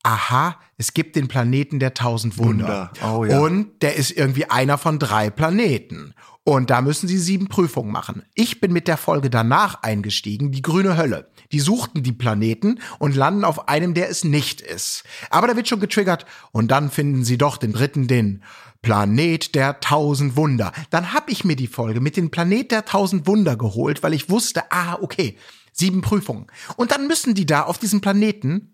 aha, es gibt den Planeten der tausend Wunder. Wunder. Oh, ja. Und der ist irgendwie einer von drei Planeten. Und da müssen sie sieben Prüfungen machen. Ich bin mit der Folge danach eingestiegen, die grüne Hölle. Die suchten die Planeten und landen auf einem, der es nicht ist. Aber da wird schon getriggert und dann finden sie doch den dritten, den Planet der tausend Wunder. Dann hab ich mir die Folge mit dem Planet der tausend Wunder geholt, weil ich wusste, ah, okay, sieben Prüfungen. Und dann müssen die da auf diesem Planeten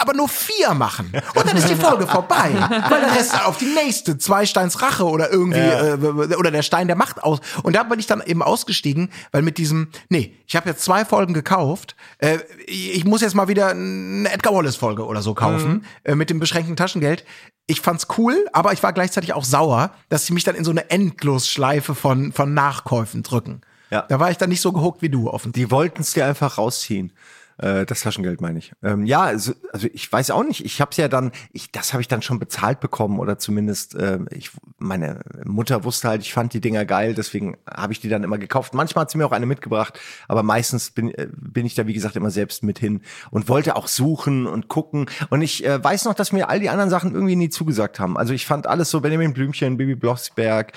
aber nur vier machen. Und dann ist die Folge vorbei. Weil der Rest auf die nächste, zwei Steins Rache oder irgendwie, ja. äh, oder der Stein der Macht aus. Und da bin ich dann eben ausgestiegen, weil mit diesem, nee, ich habe jetzt zwei Folgen gekauft, äh, ich muss jetzt mal wieder eine Edgar Wallace-Folge oder so kaufen, mhm. äh, mit dem beschränkten Taschengeld. Ich fand's cool, aber ich war gleichzeitig auch sauer, dass sie mich dann in so eine Endlosschleife von, von Nachkäufen drücken. Ja. Da war ich dann nicht so gehuckt wie du, offensichtlich. Die wollten es dir einfach rausziehen. Äh, das Taschengeld meine ich. Ähm, ja, also, also ich weiß auch nicht. Ich habe es ja dann, ich, das habe ich dann schon bezahlt bekommen oder zumindest äh, ich, meine Mutter wusste halt, ich fand die Dinger geil, deswegen habe ich die dann immer gekauft. Manchmal hat sie mir auch eine mitgebracht, aber meistens bin, äh, bin ich da wie gesagt immer selbst mit hin und wollte auch suchen und gucken. Und ich äh, weiß noch, dass mir all die anderen Sachen irgendwie nie zugesagt haben. Also ich fand alles so Benjamin Blümchen, Bibi Blocksberg.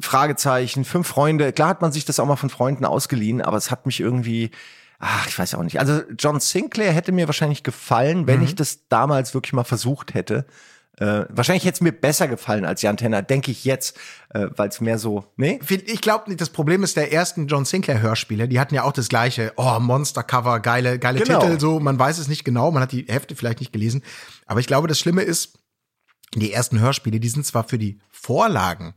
Fragezeichen, fünf Freunde. Klar hat man sich das auch mal von Freunden ausgeliehen, aber es hat mich irgendwie, ach, ich weiß auch nicht. Also John Sinclair hätte mir wahrscheinlich gefallen, wenn mhm. ich das damals wirklich mal versucht hätte. Äh, wahrscheinlich hätte es mir besser gefallen als Jan Tenner, denke ich jetzt, äh, weil es mehr so, nee? Ich glaube nicht, das Problem ist der ersten John Sinclair Hörspiele, die hatten ja auch das gleiche, oh, Monster-Cover, geile, geile genau. Titel, so, man weiß es nicht genau, man hat die Hefte vielleicht nicht gelesen. Aber ich glaube, das Schlimme ist, die ersten Hörspiele, die sind zwar für die Vorlagen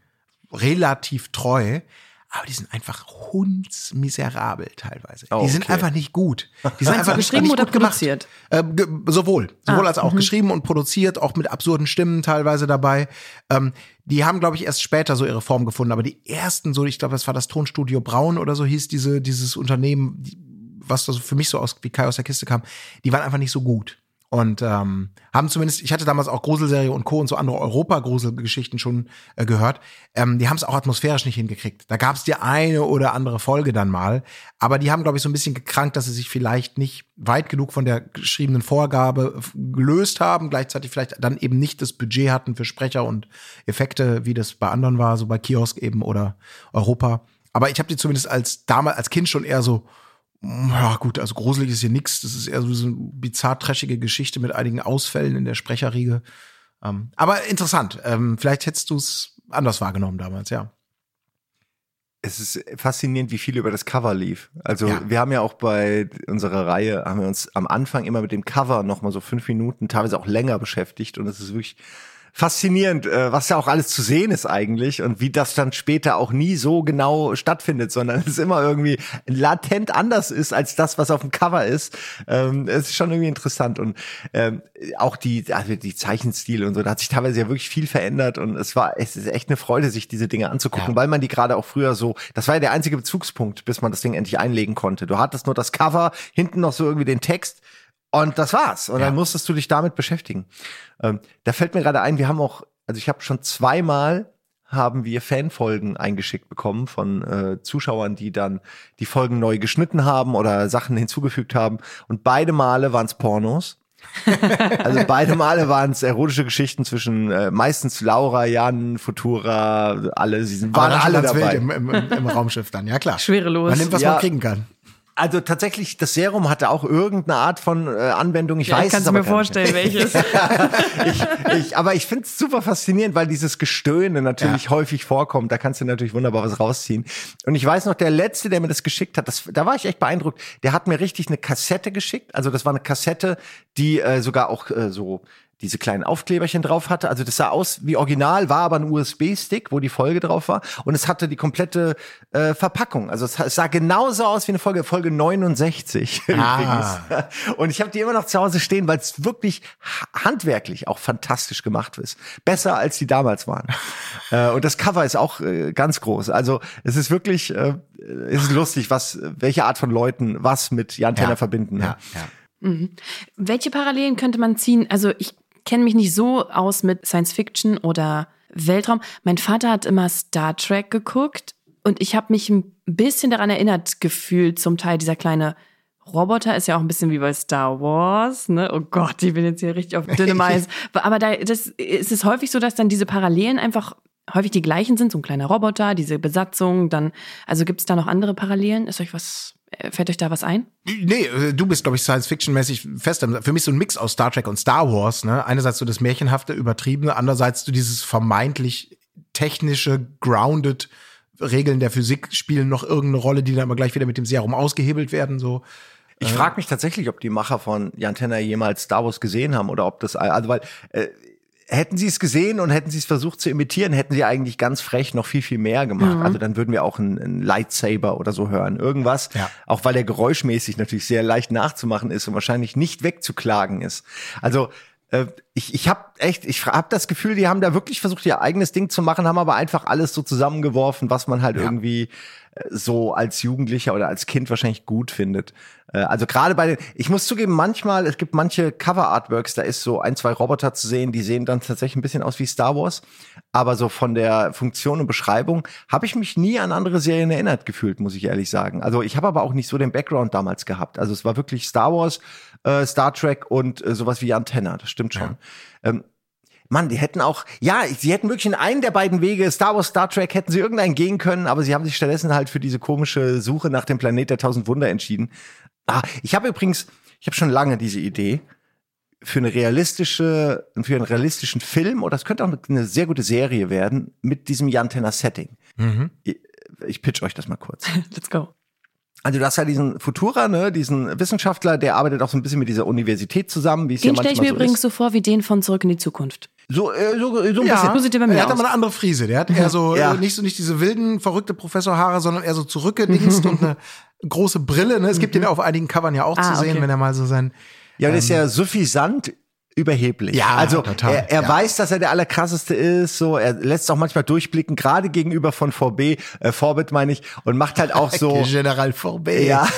relativ treu, aber die sind einfach hundsmiserabel teilweise. Oh, die sind okay. einfach nicht gut. Die sind einfach geschrieben nicht oder produziert? Äh, sowohl, sowohl ah, als auch -hmm. geschrieben und produziert, auch mit absurden Stimmen teilweise dabei. Ähm, die haben, glaube ich, erst später so ihre Form gefunden, aber die ersten, so ich glaube, das war das Tonstudio Braun oder so hieß diese dieses Unternehmen, was da so für mich so aus wie Kai aus der Kiste kam, die waren einfach nicht so gut. Und ähm, haben zumindest, ich hatte damals auch Gruselserie und Co. und so andere Europa-Gruselgeschichten schon äh, gehört. Ähm, die haben es auch atmosphärisch nicht hingekriegt. Da gab es die eine oder andere Folge dann mal. Aber die haben, glaube ich, so ein bisschen gekrankt, dass sie sich vielleicht nicht weit genug von der geschriebenen Vorgabe gelöst haben, gleichzeitig vielleicht dann eben nicht das Budget hatten für Sprecher und Effekte, wie das bei anderen war, so bei Kiosk eben oder Europa. Aber ich habe die zumindest als damals als Kind schon eher so ja, gut, also gruselig ist hier nichts. Das ist eher so eine bizarr trashige Geschichte mit einigen Ausfällen in der Sprecherriege. Ähm, aber interessant. Ähm, vielleicht hättest du es anders wahrgenommen damals, ja. Es ist faszinierend, wie viel über das Cover lief. Also ja. wir haben ja auch bei unserer Reihe, haben wir uns am Anfang immer mit dem Cover noch mal so fünf Minuten, teilweise auch länger beschäftigt. Und es ist wirklich faszinierend, äh, was ja auch alles zu sehen ist eigentlich und wie das dann später auch nie so genau stattfindet, sondern es immer irgendwie latent anders ist als das, was auf dem Cover ist. Ähm, es ist schon irgendwie interessant und ähm, auch die, also die Zeichenstil und so, da hat sich teilweise ja wirklich viel verändert und es war, es ist echt eine Freude, sich diese Dinge anzugucken, ja. weil man die gerade auch früher so, das war ja der einzige Bezugspunkt, bis man das Ding endlich einlegen konnte. Du hattest nur das Cover, hinten noch so irgendwie den Text und das war's. Und ja. dann musstest du dich damit beschäftigen. Ähm, da fällt mir gerade ein, wir haben auch, also ich habe schon zweimal haben wir Fanfolgen eingeschickt bekommen von äh, Zuschauern, die dann die Folgen neu geschnitten haben oder Sachen hinzugefügt haben. Und beide Male waren es Pornos. also beide Male waren es erotische Geschichten zwischen äh, meistens Laura, Jan, Futura, alle, sie sind, waren alle dabei. Im, im, im Raumschiff dann, ja klar. Schwerelos. Man nimmt, was ja. man kriegen kann. Also tatsächlich, das Serum hatte auch irgendeine Art von äh, Anwendung. Ich ja, weiß kannst es aber mir vorstellen, welches. ich, ich, aber ich finde es super faszinierend, weil dieses Gestöhne natürlich ja. häufig vorkommt. Da kannst du natürlich wunderbar was rausziehen. Und ich weiß noch, der letzte, der mir das geschickt hat, das, da war ich echt beeindruckt. Der hat mir richtig eine Kassette geschickt. Also das war eine Kassette, die äh, sogar auch äh, so diese kleinen Aufkleberchen drauf hatte. Also das sah aus wie original, war aber ein USB-Stick, wo die Folge drauf war. Und es hatte die komplette äh, Verpackung. Also es, es sah genauso aus wie eine Folge, Folge 69 ah. Und ich habe die immer noch zu Hause stehen, weil es wirklich handwerklich auch fantastisch gemacht ist. Besser als die damals waren. äh, und das Cover ist auch äh, ganz groß. Also es ist wirklich, äh, es ist lustig, was, welche Art von Leuten was mit Jan Tenner ja. verbinden. Ne? Ja, ja. Mhm. Welche Parallelen könnte man ziehen? Also ich kenne mich nicht so aus mit Science Fiction oder Weltraum. Mein Vater hat immer Star Trek geguckt und ich habe mich ein bisschen daran erinnert gefühlt, zum Teil dieser kleine Roboter ist ja auch ein bisschen wie bei Star Wars, ne? Oh Gott, ich bin jetzt hier richtig auf dünnem Eis. Aber da das, ist es häufig so, dass dann diese Parallelen einfach häufig die gleichen sind, so ein kleiner Roboter, diese Besatzung, dann, also gibt es da noch andere Parallelen? Ist euch was fällt euch da was ein? Nee, äh, du bist, glaube ich, Science-Fiction-mäßig fest. Für mich so ein Mix aus Star Trek und Star Wars. Ne? Einerseits so das Märchenhafte, Übertriebene, andererseits so dieses vermeintlich technische, grounded Regeln der Physik spielen noch irgendeine Rolle, die dann aber gleich wieder mit dem Serum ausgehebelt werden. So. Ich äh. frage mich tatsächlich, ob die Macher von Jan Tenner jemals Star Wars gesehen haben oder ob das, also weil äh, hätten sie es gesehen und hätten sie es versucht zu imitieren, hätten sie eigentlich ganz frech noch viel, viel mehr gemacht. Mhm. Also dann würden wir auch einen, Lightsaber oder so hören. Irgendwas. Ja. Auch weil der geräuschmäßig natürlich sehr leicht nachzumachen ist und wahrscheinlich nicht wegzuklagen ist. Also äh, ich, ich habe echt, ich habe das Gefühl, die haben da wirklich versucht, ihr eigenes Ding zu machen, haben aber einfach alles so zusammengeworfen, was man halt ja. irgendwie so als Jugendlicher oder als Kind wahrscheinlich gut findet. Äh, also gerade bei den, ich muss zugeben, manchmal, es gibt manche Cover-Artworks, da ist so ein, zwei Roboter zu sehen, die sehen dann tatsächlich ein bisschen aus wie Star Wars. Aber so von der Funktion und Beschreibung habe ich mich nie an andere Serien erinnert gefühlt, muss ich ehrlich sagen. Also ich habe aber auch nicht so den Background damals gehabt. Also es war wirklich Star Wars, äh, Star Trek und äh, sowas wie Antenna, das stimmt schon. Ja. Ähm, Mann, die hätten auch, ja, sie hätten wirklich in einen der beiden Wege, Star Wars, Star Trek, hätten sie irgendeinen gehen können, aber sie haben sich stattdessen halt für diese komische Suche nach dem Planet der tausend Wunder entschieden. Ah, ich habe übrigens, ich habe schon lange diese Idee, für eine realistische, für einen realistischen Film oder es könnte auch eine sehr gute Serie werden mit diesem Jan Tenner Setting. Mhm. Ich, ich pitch euch das mal kurz. Let's go. Also du hast ja diesen Futura, ne, diesen Wissenschaftler, der arbeitet auch so ein bisschen mit dieser Universität zusammen, wie es Den ja stelle ich mir so übrigens ist. so vor wie den von Zurück in die Zukunft. So, äh, so, so ein Ja, bisschen. So sieht der bei mir er hat aus. aber eine andere Frise. Der hat eher so, Ja. äh, nicht so nicht diese wilden, verrückte Professorhaare, sondern eher so zurückgedingst und eine große Brille. Ne? Es gibt ihn ja auf einigen Covern ja auch Ah, zu sehen, okay. wenn er mal so sein. Ja, und ist ja suffisant überheblich. Ja, also total, er, er ja. weiß, dass er der allerkrasseste ist, so er lässt auch manchmal durchblicken, gerade gegenüber von VB, äh, Vorbit meine ich, und macht halt auch so General Forbet. Ja.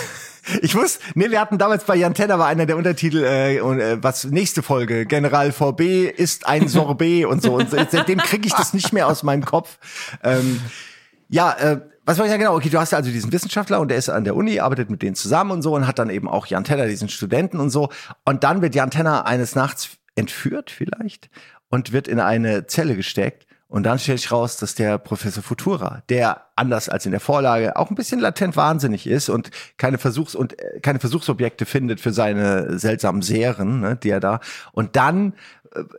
Ich wusste, nee, wir hatten damals bei Jan Tenner war einer der Untertitel, äh, und, äh, was nächste Folge, General VB ist ein Sorbet und so. Und seitdem kriege ich das nicht mehr aus meinem Kopf. Ähm, ja, äh, was wollte ich sagen? Genau, okay, du hast also diesen Wissenschaftler und der ist an der Uni, arbeitet mit denen zusammen und so und hat dann eben auch Jan Tenner, diesen Studenten und so. Und dann wird Jan Tenner eines Nachts entführt vielleicht und wird in eine Zelle gesteckt. Und dann stellt sich raus, dass der Professor Futura, der anders als in der Vorlage auch ein bisschen latent wahnsinnig ist und keine Versuchs- und äh, keine Versuchsobjekte findet für seine seltsamen Serien, ne, die er da. Und dann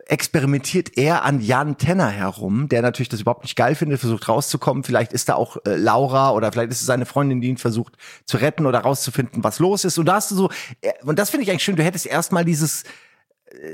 experimentiert er an Jan Tenner herum, der natürlich das überhaupt nicht geil findet, versucht rauszukommen. Vielleicht ist da auch äh, Laura oder vielleicht ist es seine Freundin, die ihn versucht zu retten oder rauszufinden, was los ist. Und da hast du so, äh, und das finde ich eigentlich schön, du hättest erstmal dieses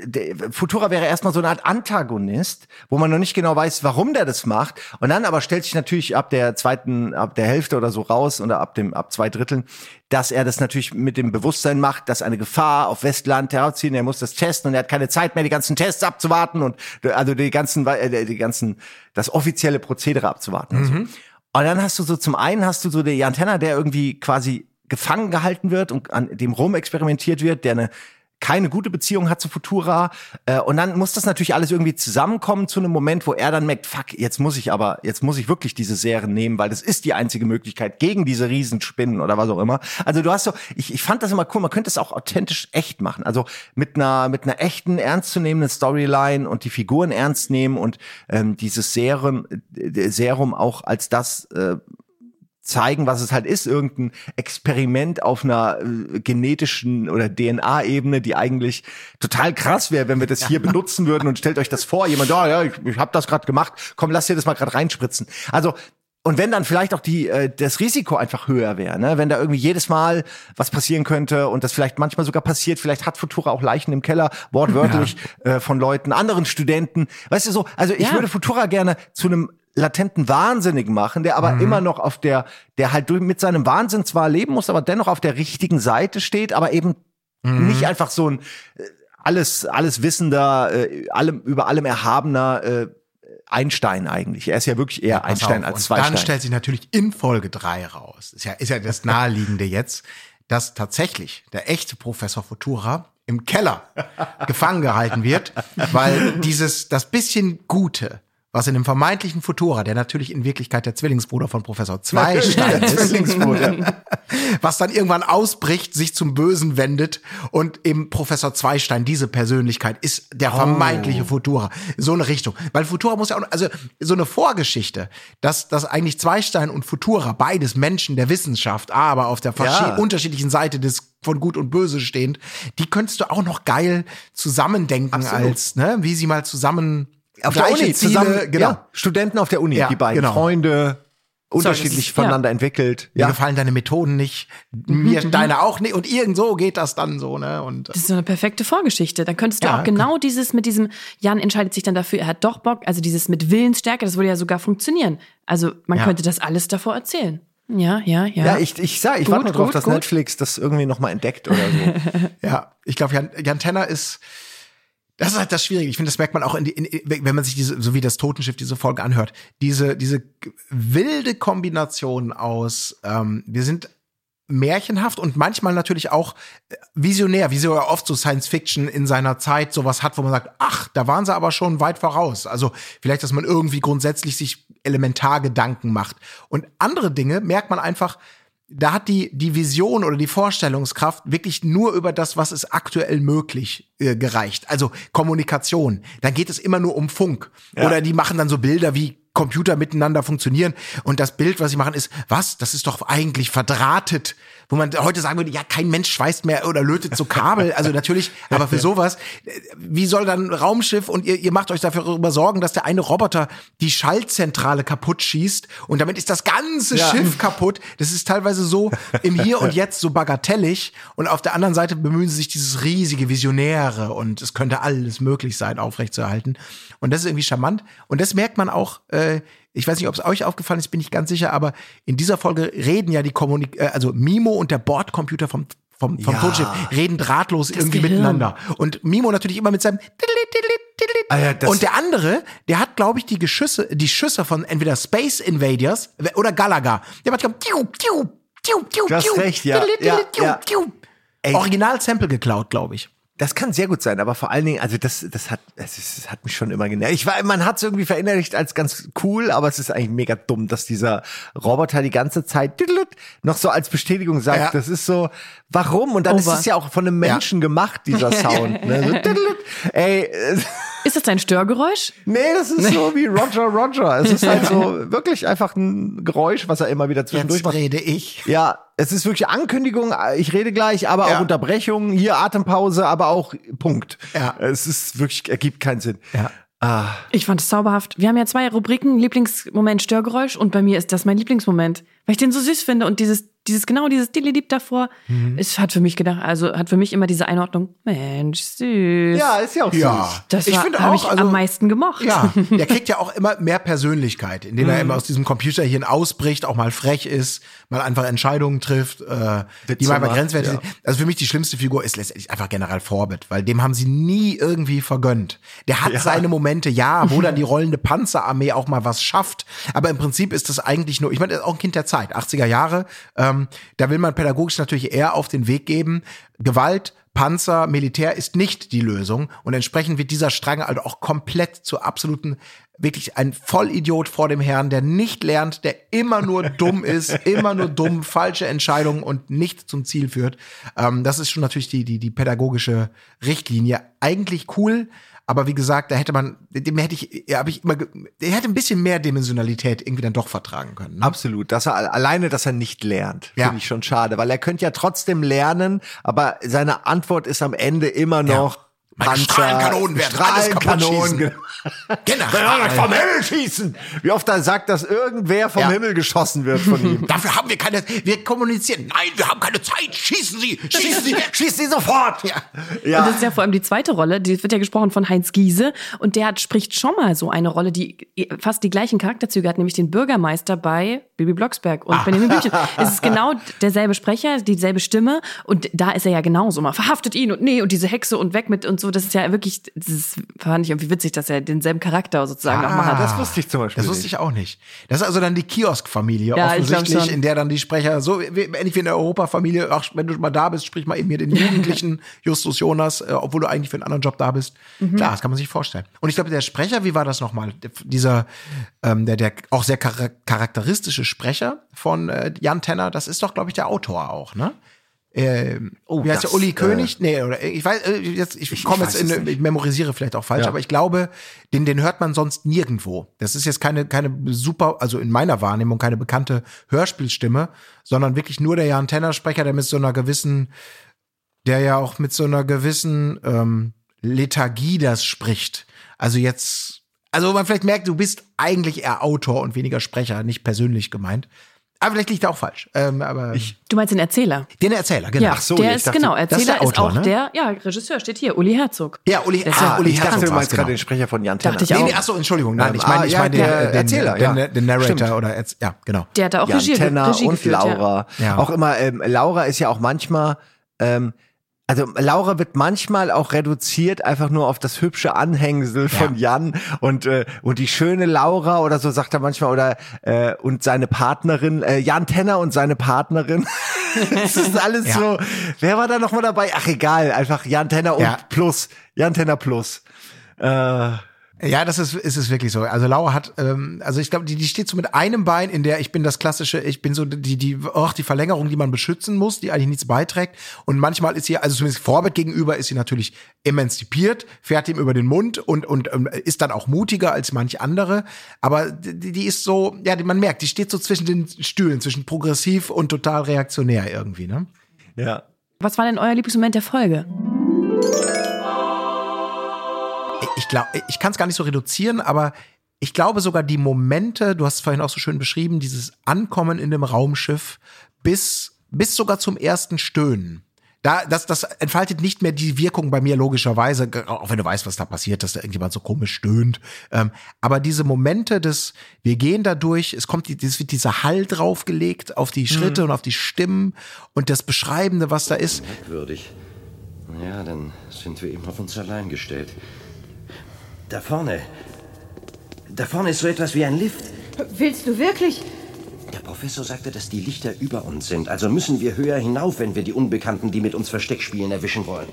der Futura wäre erstmal so eine Art Antagonist, wo man noch nicht genau weiß, warum der das macht. Und dann aber stellt sich natürlich ab der zweiten, ab der Hälfte oder so raus oder ab dem, ab zwei Dritteln, dass er das natürlich mit dem Bewusstsein macht, dass eine Gefahr auf Westland herziehen, er muss das testen und er hat keine Zeit mehr, die ganzen Tests abzuwarten und also die ganzen, äh, die ganzen, das offizielle Prozedere abzuwarten. Und, so. und dann hast du so, zum einen hast du so den Jan Tenner, der irgendwie quasi gefangen gehalten wird und an dem rumexperimentiert wird, der eine keine gute Beziehung hat zu Futura. Äh, und dann muss das natürlich alles irgendwie zusammenkommen zu einem Moment, wo er dann merkt, fuck, jetzt muss ich aber, jetzt muss ich wirklich diese Serien nehmen, weil das ist die einzige Möglichkeit gegen diese Riesenspinnen oder was auch immer. Also du hast so, ich, ich fand das immer cool, man könnte es auch authentisch echt machen. Also mit einer, mit einer echten, ernstzunehmenden Storyline und die Figuren ernst nehmen und ähm, dieses Serum, äh, Serum auch als das äh, zeigen, was es halt ist, irgendein Experiment auf einer äh, genetischen oder DNA-Ebene, die eigentlich total krass wäre, wenn wir das hier benutzen würden und stellt euch das vor, jemand, oh, ja, ich, ich habe das gerade gemacht, komm, lass dir das mal gerade reinspritzen. Also und wenn dann vielleicht auch die äh, das Risiko einfach höher wäre, ne? wenn da irgendwie jedes Mal was passieren könnte und das vielleicht manchmal sogar passiert, vielleicht hat Futura auch Leichen im Keller, wortwörtlich äh, von Leuten, anderen Studenten, weißt du so, also ich Ja. würde Futura gerne zu einem latenten Wahnsinnigen machen, der aber immer noch auf der, der halt mit seinem Wahnsinn zwar leben muss, aber dennoch auf der richtigen Seite steht, aber eben nicht einfach so ein äh, alles, alles wissender, äh, allem, über allem erhabener äh, Einstein eigentlich. Er ist ja wirklich eher Pass Einstein auf, als und Zweistein. Dann stellt sich natürlich in Folge drei raus. Ist ja, ist ja das Naheliegende jetzt, dass tatsächlich der echte Professor Futura im Keller gefangen gehalten wird, weil dieses, das bisschen Gute, was in dem vermeintlichen Futura, der natürlich in Wirklichkeit der Zwillingsbruder von Professor Zweistein ist, was dann irgendwann ausbricht, sich zum Bösen wendet und eben Professor Zweistein, diese Persönlichkeit, ist der vermeintliche Futura. So eine Richtung. Weil Futura muss ja auch, also so eine Vorgeschichte, dass, dass eigentlich Zweistein und Futura, beides Menschen der Wissenschaft, aber auf der Ja. unterschiedlichen unterschiedlichen Seite des von Gut und Böse stehend, die könntest du auch noch geil zusammendenken Absolut. als, ne, wie sie mal zusammen auf der Uni Ziele, zusammen, genau. ja, Studenten auf der Uni, Ja, die beiden genau. Freunde, unterschiedlich ist- voneinander entwickelt. Mir Ja, gefallen deine Methoden nicht, mir deine auch nicht und irgend so geht das dann so, ne? Und Das ist so eine perfekte Vorgeschichte. Dann könntest du Ja, auch genau dieses mit diesem, Jan entscheidet sich dann dafür, er hat doch Bock, also dieses mit Willensstärke, das würde ja sogar funktionieren. Also man Ja. könnte das alles davor erzählen. Ja, ja, ja. ja, ich, ich sag, ich Gut, warte nur drauf, gut, dass gut. Netflix das irgendwie noch mal entdeckt oder so. Ja, ich glaube, Jan, Jan Tenner ist. Das ist halt das Schwierige. Ich finde, das merkt man auch, in, die, in, wenn man sich diese, so wie das Totenschiff, diese Folge anhört. Diese, diese wilde Kombination aus, ähm, wir sind märchenhaft und manchmal natürlich auch äh, visionär, wie so oft so Science Fiction in seiner Zeit sowas hat, wo man sagt, ach, da waren sie aber schon weit voraus. Also vielleicht, dass man irgendwie grundsätzlich sich elementar Gedanken macht. Und andere Dinge merkt man einfach, da hat die, die Vision oder die Vorstellungskraft wirklich nur über das, was ist aktuell möglich, äh, gereicht. Also Kommunikation. Da geht es immer nur um Funk. Oder die machen dann so Bilder wie Computer miteinander funktionieren. Und das Bild, was sie machen, ist, was? Das ist doch eigentlich verdrahtet. Wo man heute sagen würde, ja, kein Mensch schweißt mehr oder lötet so Kabel. Also natürlich, aber für sowas, wie soll dann Raumschiff und ihr, ihr macht euch dafür darüber sorgen, dass der eine Roboter die Schaltzentrale kaputt schießt und damit ist das ganze Ja. Schiff kaputt. Das ist teilweise so im Hier und Jetzt so bagatellig und auf der anderen Seite bemühen sie sich dieses riesige Visionäre und es könnte alles möglich sein, aufrechtzuerhalten. Und das ist irgendwie charmant. Und das merkt man auch, äh, ich weiß nicht, ob es euch aufgefallen ist, bin ich ganz sicher, aber in dieser Folge reden ja die Kommunik äh, also Mimo und der Bordcomputer vom vom, vom Ja. Todeschiff reden drahtlos irgendwie Gehirn. miteinander. Und Mimo natürlich immer mit seinem Ah ja, das- und der andere, der hat, glaube ich, die Geschüsse, die Schüsse von entweder Space Invaders oder Galaga. Der macht Du hast recht, ja, ja, ja. Original-Sample geklaut, glaube ich. Das kann sehr gut sein, aber vor allen Dingen, also das, das hat, es ist- das hat mich schon immer genervt. Ich war, man hat es irgendwie verinnerlicht als ganz cool, aber es ist eigentlich mega dumm, dass dieser Roboter die ganze Zeit noch so als Bestätigung sagt. Ja. Das ist so, warum? Und dann Over. ist es ja auch von einem Menschen gemacht, dieser Sound. Ne? So. Ey, Ist das ein Störgeräusch? nee, das ist so wie Roger Roger. Es ist halt so wirklich einfach ein Geräusch, was er immer wieder zwischendurch Jetzt macht. rede ich. Ja, es ist wirklich Ankündigung, ich rede gleich, aber Ja. auch Unterbrechung, hier Atempause, aber auch Punkt. Ja. Es ist wirklich, ergibt keinen Sinn. Ja. Ah, Ich fand es zauberhaft. Wir haben ja zwei Rubriken, Lieblingsmoment, Störgeräusch und bei mir ist das mein Lieblingsmoment, weil ich den so süß finde und dieses, dieses genau dieses Dilidip davor, Mhm. es hat für mich gedacht, also hat für mich immer diese Einordnung, Mensch, süß. ja, ist ja auch Ja. süß. Das Ich finde auch, ich also- am meisten gemocht. Ja, der kriegt ja auch immer mehr Persönlichkeit, indem Mhm. er immer aus diesem Computerhirn ausbricht, auch mal frech ist, mal einfach Entscheidungen trifft, äh, die manchmal grenzwertig ja. sind. Also für mich die schlimmste Figur ist letztendlich einfach General Forbit, weil dem haben sie nie irgendwie vergönnt. Der hat seine Momente, ja, wo dann die rollende Panzerarmee auch mal was schafft, aber im Prinzip ist das eigentlich nur, ich meine, er ist auch ein Kind der Zeit, 80er Jahre, ähm, da will man pädagogisch natürlich eher auf den Weg geben, Gewalt, Panzer, Militär ist nicht die Lösung und entsprechend wird dieser Strang halt auch komplett zur absoluten wirklich ein Vollidiot vor dem Herrn, der nicht lernt, der immer nur dumm ist, immer nur dumm, falsche Entscheidungen und nicht zum Ziel führt. Ähm, das ist schon natürlich die, die, die pädagogische Richtlinie. Eigentlich cool, aber wie gesagt, da hätte man, dem hätte ich, ja, habe ich immer, der hätte ein bisschen mehr Dimensionalität irgendwie dann doch vertragen können. Ne? Absolut. Dass er alleine, dass er nicht lernt, Ja. finde ich schon schade, weil er könnte ja trotzdem lernen, aber seine Antwort ist am Ende immer noch Meine Strahlenkanonen werden alles kaputt Strahlenkanonen. schießen. Genau. vom Himmel schießen. Wie oft er sagt, dass irgendwer vom Ja. Himmel geschossen wird von ihm. Dafür haben wir keine, wir kommunizieren. Nein, wir haben keine Zeit. Schießen Sie, schießen Sie. Schießt sie sofort. Ja. Ja. Und das ist ja vor allem die zweite Rolle, die wird ja gesprochen von Heinz Giese und der hat, spricht schon mal so eine Rolle, die fast die gleichen Charakterzüge hat, nämlich den Bürgermeister bei Bibi Blocksberg und Benjamin Blümchen. Es ist genau derselbe Sprecher, dieselbe Stimme und da ist er ja genauso mal verhaftet ihn und nee und diese Hexe und weg mit und so. Das ist ja wirklich, das ist, fand ich irgendwie witzig, dass er denselben Charakter sozusagen noch mal hat. das wusste ich zum Beispiel Das wusste ich auch nicht. Das ist also dann die Kiosk-Familie Ja, offensichtlich, in der dann die Sprecher so ähnlich wie in der Europa-Familie, ach, wenn du mal da bist, sprich mal eben hier den Jugendlichen Justus Jonas, äh, obwohl du eigentlich für einen anderen Job da bist. Mhm. Klar, das kann man sich vorstellen. Und ich glaube, der Sprecher, wie war das nochmal? Dieser, ähm, der, der auch sehr chara charakteristische Sprecher von äh, Jan Tenner, das ist doch, glaube ich, der Autor auch, ne? Ähm, Oh, wie heißt das, der Uli äh, König? Nee, oder ich weiß, äh, jetzt, ich, Ich komme jetzt in, ich memorisiere vielleicht auch falsch, Ja. aber ich glaube, den, den hört man sonst nirgendwo. Das ist jetzt keine, keine super, also in meiner Wahrnehmung keine bekannte Hörspielstimme, sondern wirklich nur der Jan Tenner Sprecher, der mit so einer gewissen, der ja auch mit so einer gewissen ähm, Lethargie das spricht. Also jetzt, also man vielleicht merkt, du bist eigentlich eher Autor und weniger Sprecher, nicht persönlich gemeint. Aber vielleicht liegt er auch falsch. Ähm, aber Du meinst den Erzähler? den Erzähler, genau. Ja, Ach so, der ich ist dachte, genau, das ist Erzähler der ist, Autor, auch ne? der, ja, Regisseur steht hier, Uli Herzog. Ja, Uli, Der ist ja- ah, Uli Ich dachte, Herzog du meinst gerade genau. den Sprecher von Jan Tenner. Ich Nee, nee, achso, Entschuldigung. Nein, ich meine, ah, ich ja, meine den, der den, Erzähler, den, ja. den Narrator Stimmt. oder Erz- ja, genau. Der hat da auch Jan Regie, Tenner Regie und geführt, ja. Laura. Ja. Auch immer, ähm, Laura ist ja auch manchmal, ähm, also Laura wird manchmal auch reduziert einfach nur auf das hübsche Anhängsel von Jan und äh, und die schöne Laura oder so sagt er manchmal oder äh, und seine Partnerin äh, Jan Tenner und seine Partnerin. das ist alles Ja. so. Wer war da noch mal dabei? Ach egal, einfach Jan Tenner und Ja. plus Jan Tenner plus. Äh, Ja, das ist, ist es wirklich so. Also Laura hat, ähm, also ich glaube, die, die steht so mit einem Bein in der, ich bin das klassische, ich bin so die, die, auch die Verlängerung, die man beschützen muss, die eigentlich nichts beiträgt. Und manchmal ist sie, also zumindest Vorbett gegenüber, ist sie natürlich emanzipiert, fährt ihm über den Mund und, und ähm, ist dann auch mutiger als manch andere. Aber die, die ist so, ja, die, man merkt, die steht so zwischen den Stühlen, zwischen progressiv und total reaktionär irgendwie, ne? Ja. Was war denn euer Lieblingsmoment der Folge? Ich glaube, ich kann es gar nicht so reduzieren, aber ich glaube sogar die Momente, du hast es vorhin auch so schön beschrieben, dieses Ankommen in dem Raumschiff bis, bis sogar zum ersten Stöhnen. Da, das, das entfaltet nicht mehr die Wirkung bei mir logischerweise, auch wenn du weißt, was da passiert, dass da irgendjemand so komisch stöhnt. Ähm, aber diese Momente des, wir gehen da durch, es kommt, es wird dieser Hall draufgelegt auf die Schritte mhm. und auf die Stimmen und das Beschreibende, was da ist. Merkwürdig. Ja, dann sind wir eben auf uns allein gestellt. Da vorne. Da vorne ist so etwas wie ein Lift. Willst du wirklich? Der Professor sagte, dass die Lichter über uns sind. Also müssen wir höher hinauf, wenn wir die Unbekannten, die mit uns Versteck spielen, erwischen wollen.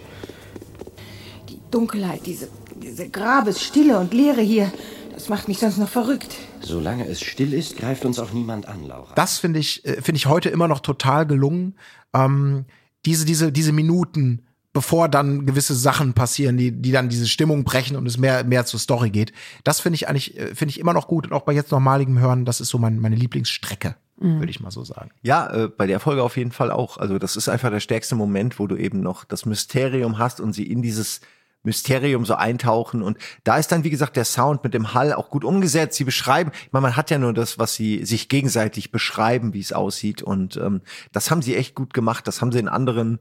Die Dunkelheit, diese, diese Grabesstille und Leere hier, das macht mich sonst noch verrückt. Solange es still ist, greift uns auch niemand an, Laura. Das finde ich, äh, finde ich heute immer noch total gelungen. Ähm, diese, diese, diese Minuten, bevor dann gewisse Sachen passieren, die, die dann diese Stimmung brechen und es mehr, mehr zur Story geht. Das finde ich eigentlich, äh, finde ich immer noch gut und auch bei jetzt normaligem Hören, das ist so mein, meine Lieblingsstrecke. Mhm. Würde ich mal so sagen. Ja, äh, bei der Folge auf jeden Fall auch. Also das ist einfach der stärkste Moment, wo du eben noch das Mysterium hast und sie in dieses Mysterium so eintauchen. Und da ist dann, wie gesagt, der Sound mit dem Hall auch gut umgesetzt. Sie beschreiben, ich meine, man hat ja nur das, was sie sich gegenseitig beschreiben, wie es aussieht. Und ähm, das haben sie echt gut gemacht. Das haben sie in anderen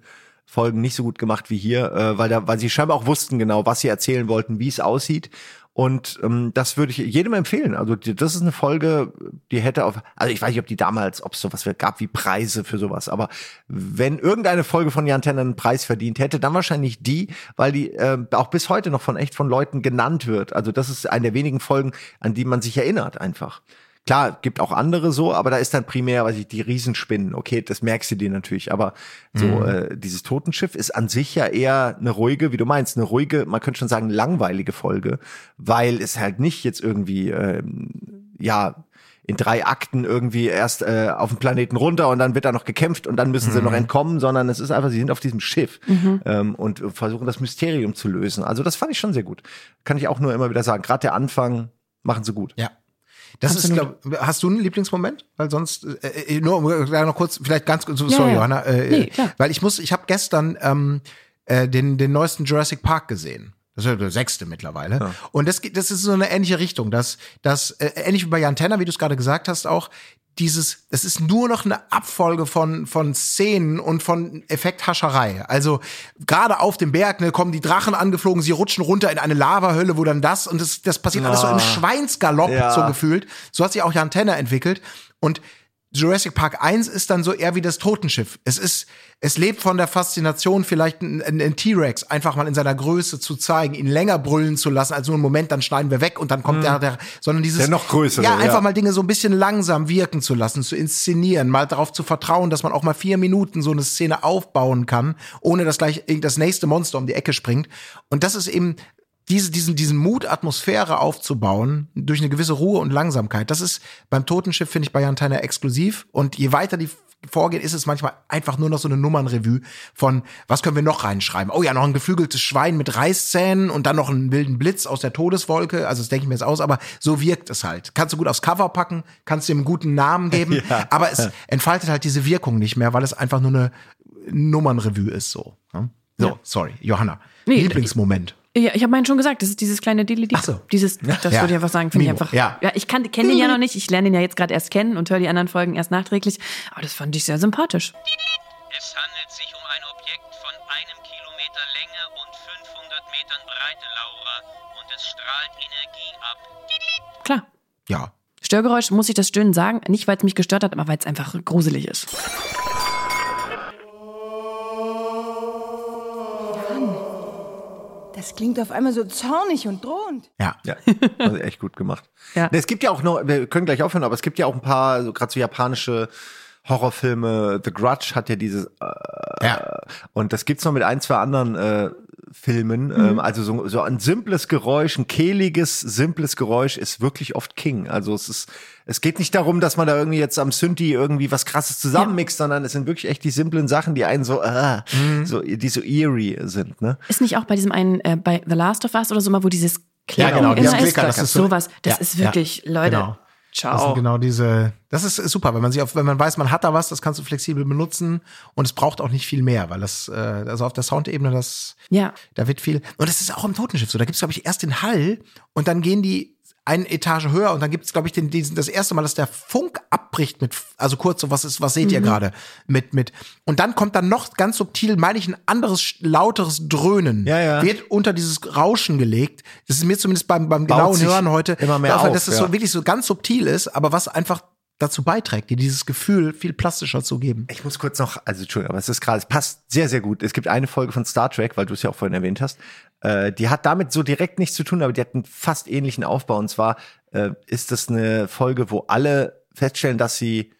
Folgen nicht so gut gemacht wie hier, äh, weil da, weil sie scheinbar auch wussten genau, was sie erzählen wollten, wie es aussieht. Und ähm, das würde ich jedem empfehlen. Also die, das ist eine Folge, die hätte auf, also ich weiß nicht, ob die damals, ob es sowas gab wie Preise für sowas, aber wenn irgendeine Folge von Jan Tenner einen Preis verdient hätte, dann wahrscheinlich die, weil die äh, auch bis heute noch von echt von Leuten genannt wird. Also das ist eine der wenigen Folgen, an die man sich erinnert einfach. Klar, gibt auch andere so, aber da ist dann primär, weiß ich, die Riesenspinnen. Okay, das merkst du dir natürlich. Aber so mhm. äh, dieses Totenschiff ist an sich ja eher eine ruhige, wie du meinst, eine ruhige, man könnte schon sagen langweilige Folge, weil es halt nicht jetzt irgendwie ähm, ja in drei Akten irgendwie erst äh, auf dem Planeten runter und dann wird da noch gekämpft und dann müssen sie mhm. noch entkommen, sondern es ist einfach, sie sind auf diesem Schiff mhm. ähm, und versuchen das Mysterium zu lösen. Also das fand ich schon sehr gut. Kann ich auch nur immer wieder sagen. Gerade der Anfang machen sie gut. Ja. Das Absolut. ist, glaub, hast du einen Lieblingsmoment? Weil sonst, äh, äh nur noch kurz, vielleicht ganz kurz, sorry, ja, ja. Johanna, äh, nee, weil ich muss, ich habe gestern ähm, äh, den, den neuesten Jurassic Park gesehen. Das ist ja der sechste mittlerweile. Ja. Und das, das ist so eine ähnliche Richtung, dass, dass äh, ähnlich wie bei Jan Tenner, wie du es gerade gesagt hast, auch dieses, es ist nur noch eine Abfolge von, von Szenen und von Effekthascherei. Also gerade auf dem Berg ne, kommen die Drachen angeflogen, sie rutschen runter in eine Lavahölle, wo dann das und das, das passiert oh. alles so im ah. Schweinsgalopp ja. so gefühlt. So hat sich auch Jan Tenner entwickelt. Und Jurassic Park 1 ist dann so eher wie das Totenschiff. Es ist, es lebt von der Faszination, vielleicht einen, T-Rex einfach mal in seiner Größe zu zeigen, ihn länger brüllen zu lassen, als nur einen Moment, dann schneiden wir weg und dann kommt mhm. der, der, sondern dieses, der noch größer. Ja, einfach ja. mal Dinge so ein bisschen langsam wirken zu lassen, zu inszenieren, mal darauf zu vertrauen, dass man auch mal vier Minuten so eine Szene aufbauen kann, ohne dass gleich das nächste Monster um die Ecke springt. Und das ist eben diese, diesen, diesen Mut, Atmosphäre aufzubauen, durch eine gewisse Ruhe und Langsamkeit, das ist beim Totenschiff, finde ich, bei Jan Theiner exklusiv. Und je weiter die vorgehen, ist es manchmal einfach nur noch so eine Nummernrevue von, was können wir noch reinschreiben? Oh ja, noch ein geflügeltes Schwein mit Reißzähnen und dann noch einen wilden Blitz aus der Todeswolke. Also das denke ich mir jetzt aus, aber so wirkt es halt. Kannst du gut aufs Cover packen, kannst dem einen guten Namen geben, ja. aber es entfaltet halt diese Wirkung nicht mehr, weil es einfach nur eine Nummernrevue ist so. Ne? So, ja. sorry, Johanna. Nee, Lieblingsmoment. Ja, ich habe meinen schon gesagt, das ist dieses kleine Dilly Ach so. Dieses, das ja. würde ich einfach sagen, finde ich einfach. Ja, ja ich kenne den ja noch nicht, ich lerne ihn ja jetzt gerade erst kennen und höre die anderen Folgen erst nachträglich. Aber das fand ich sehr sympathisch. Es handelt sich um ein Objekt von einem Kilometer Länge und 500 Metern Breite, Laura. Und es strahlt Energie ab. Klar. Ja. Störgeräusch, muss ich das Stöhnen sagen? Nicht, weil es mich gestört hat, aber weil es einfach gruselig ist. Das klingt auf einmal so zornig und drohend. Ja, ja, also echt gut gemacht. ja. Es gibt ja auch noch, wir können gleich aufhören, aber es gibt ja auch ein paar, so gerade so japanische Horrorfilme. The Grudge hat ja dieses, äh, ja. und das gibt's noch mit ein, zwei anderen äh, Filmen. Ähm, also so, so ein simples Geräusch, ein kehliges, simples Geräusch ist wirklich oft King. Also es ist, es geht nicht darum, dass man da irgendwie jetzt am Synthi irgendwie was krasses zusammenmixt, sondern es sind wirklich echt die simplen Sachen, die einen so, äh, so, die so eerie sind, ne? Ist nicht auch bei diesem einen, äh, bei The Last of Us oder so mal, wo dieses Klicken genau, dieses immer ist? Klicker, das ist so- sowas. Das Ja, ist ja, wirklich, Leute, genau. Das ciao. sind genau diese, das ist ist super, wenn man sich auf, wenn man weiß, man hat da was, das kannst du flexibel benutzen und es braucht auch nicht viel mehr, weil das, äh, also auf der Soundebene, das, Ja. da wird viel, und das ist auch im Totenschiff so, da gibt's glaube ich erst den Hall und dann gehen die eine Etage höher und dann gibt's glaube ich den, diesen, das erste Mal, dass der Funk abbricht mit, also kurz so, was ist, was seht ihr gerade? Mit, mit, und dann kommt dann noch ganz subtil, meine ich, ein anderes, lauteres Dröhnen, Ja, ja. wird unter dieses Rauschen gelegt, das ist mir zumindest beim, beim genauen Hören heute, immer mehr auf, dass es ja. so wirklich so ganz subtil ist, aber was einfach dazu beiträgt, dir dieses Gefühl viel plastischer zu geben. Ich muss kurz noch, also Entschuldigung, aber es ist gerade, es passt sehr, sehr gut. Es gibt eine Folge von Star Trek, weil du es ja auch vorhin erwähnt hast, äh, die hat damit so direkt nichts zu tun, aber die hat einen fast ähnlichen Aufbau. Und zwar äh, ist das eine Folge, wo alle feststellen, dass sie,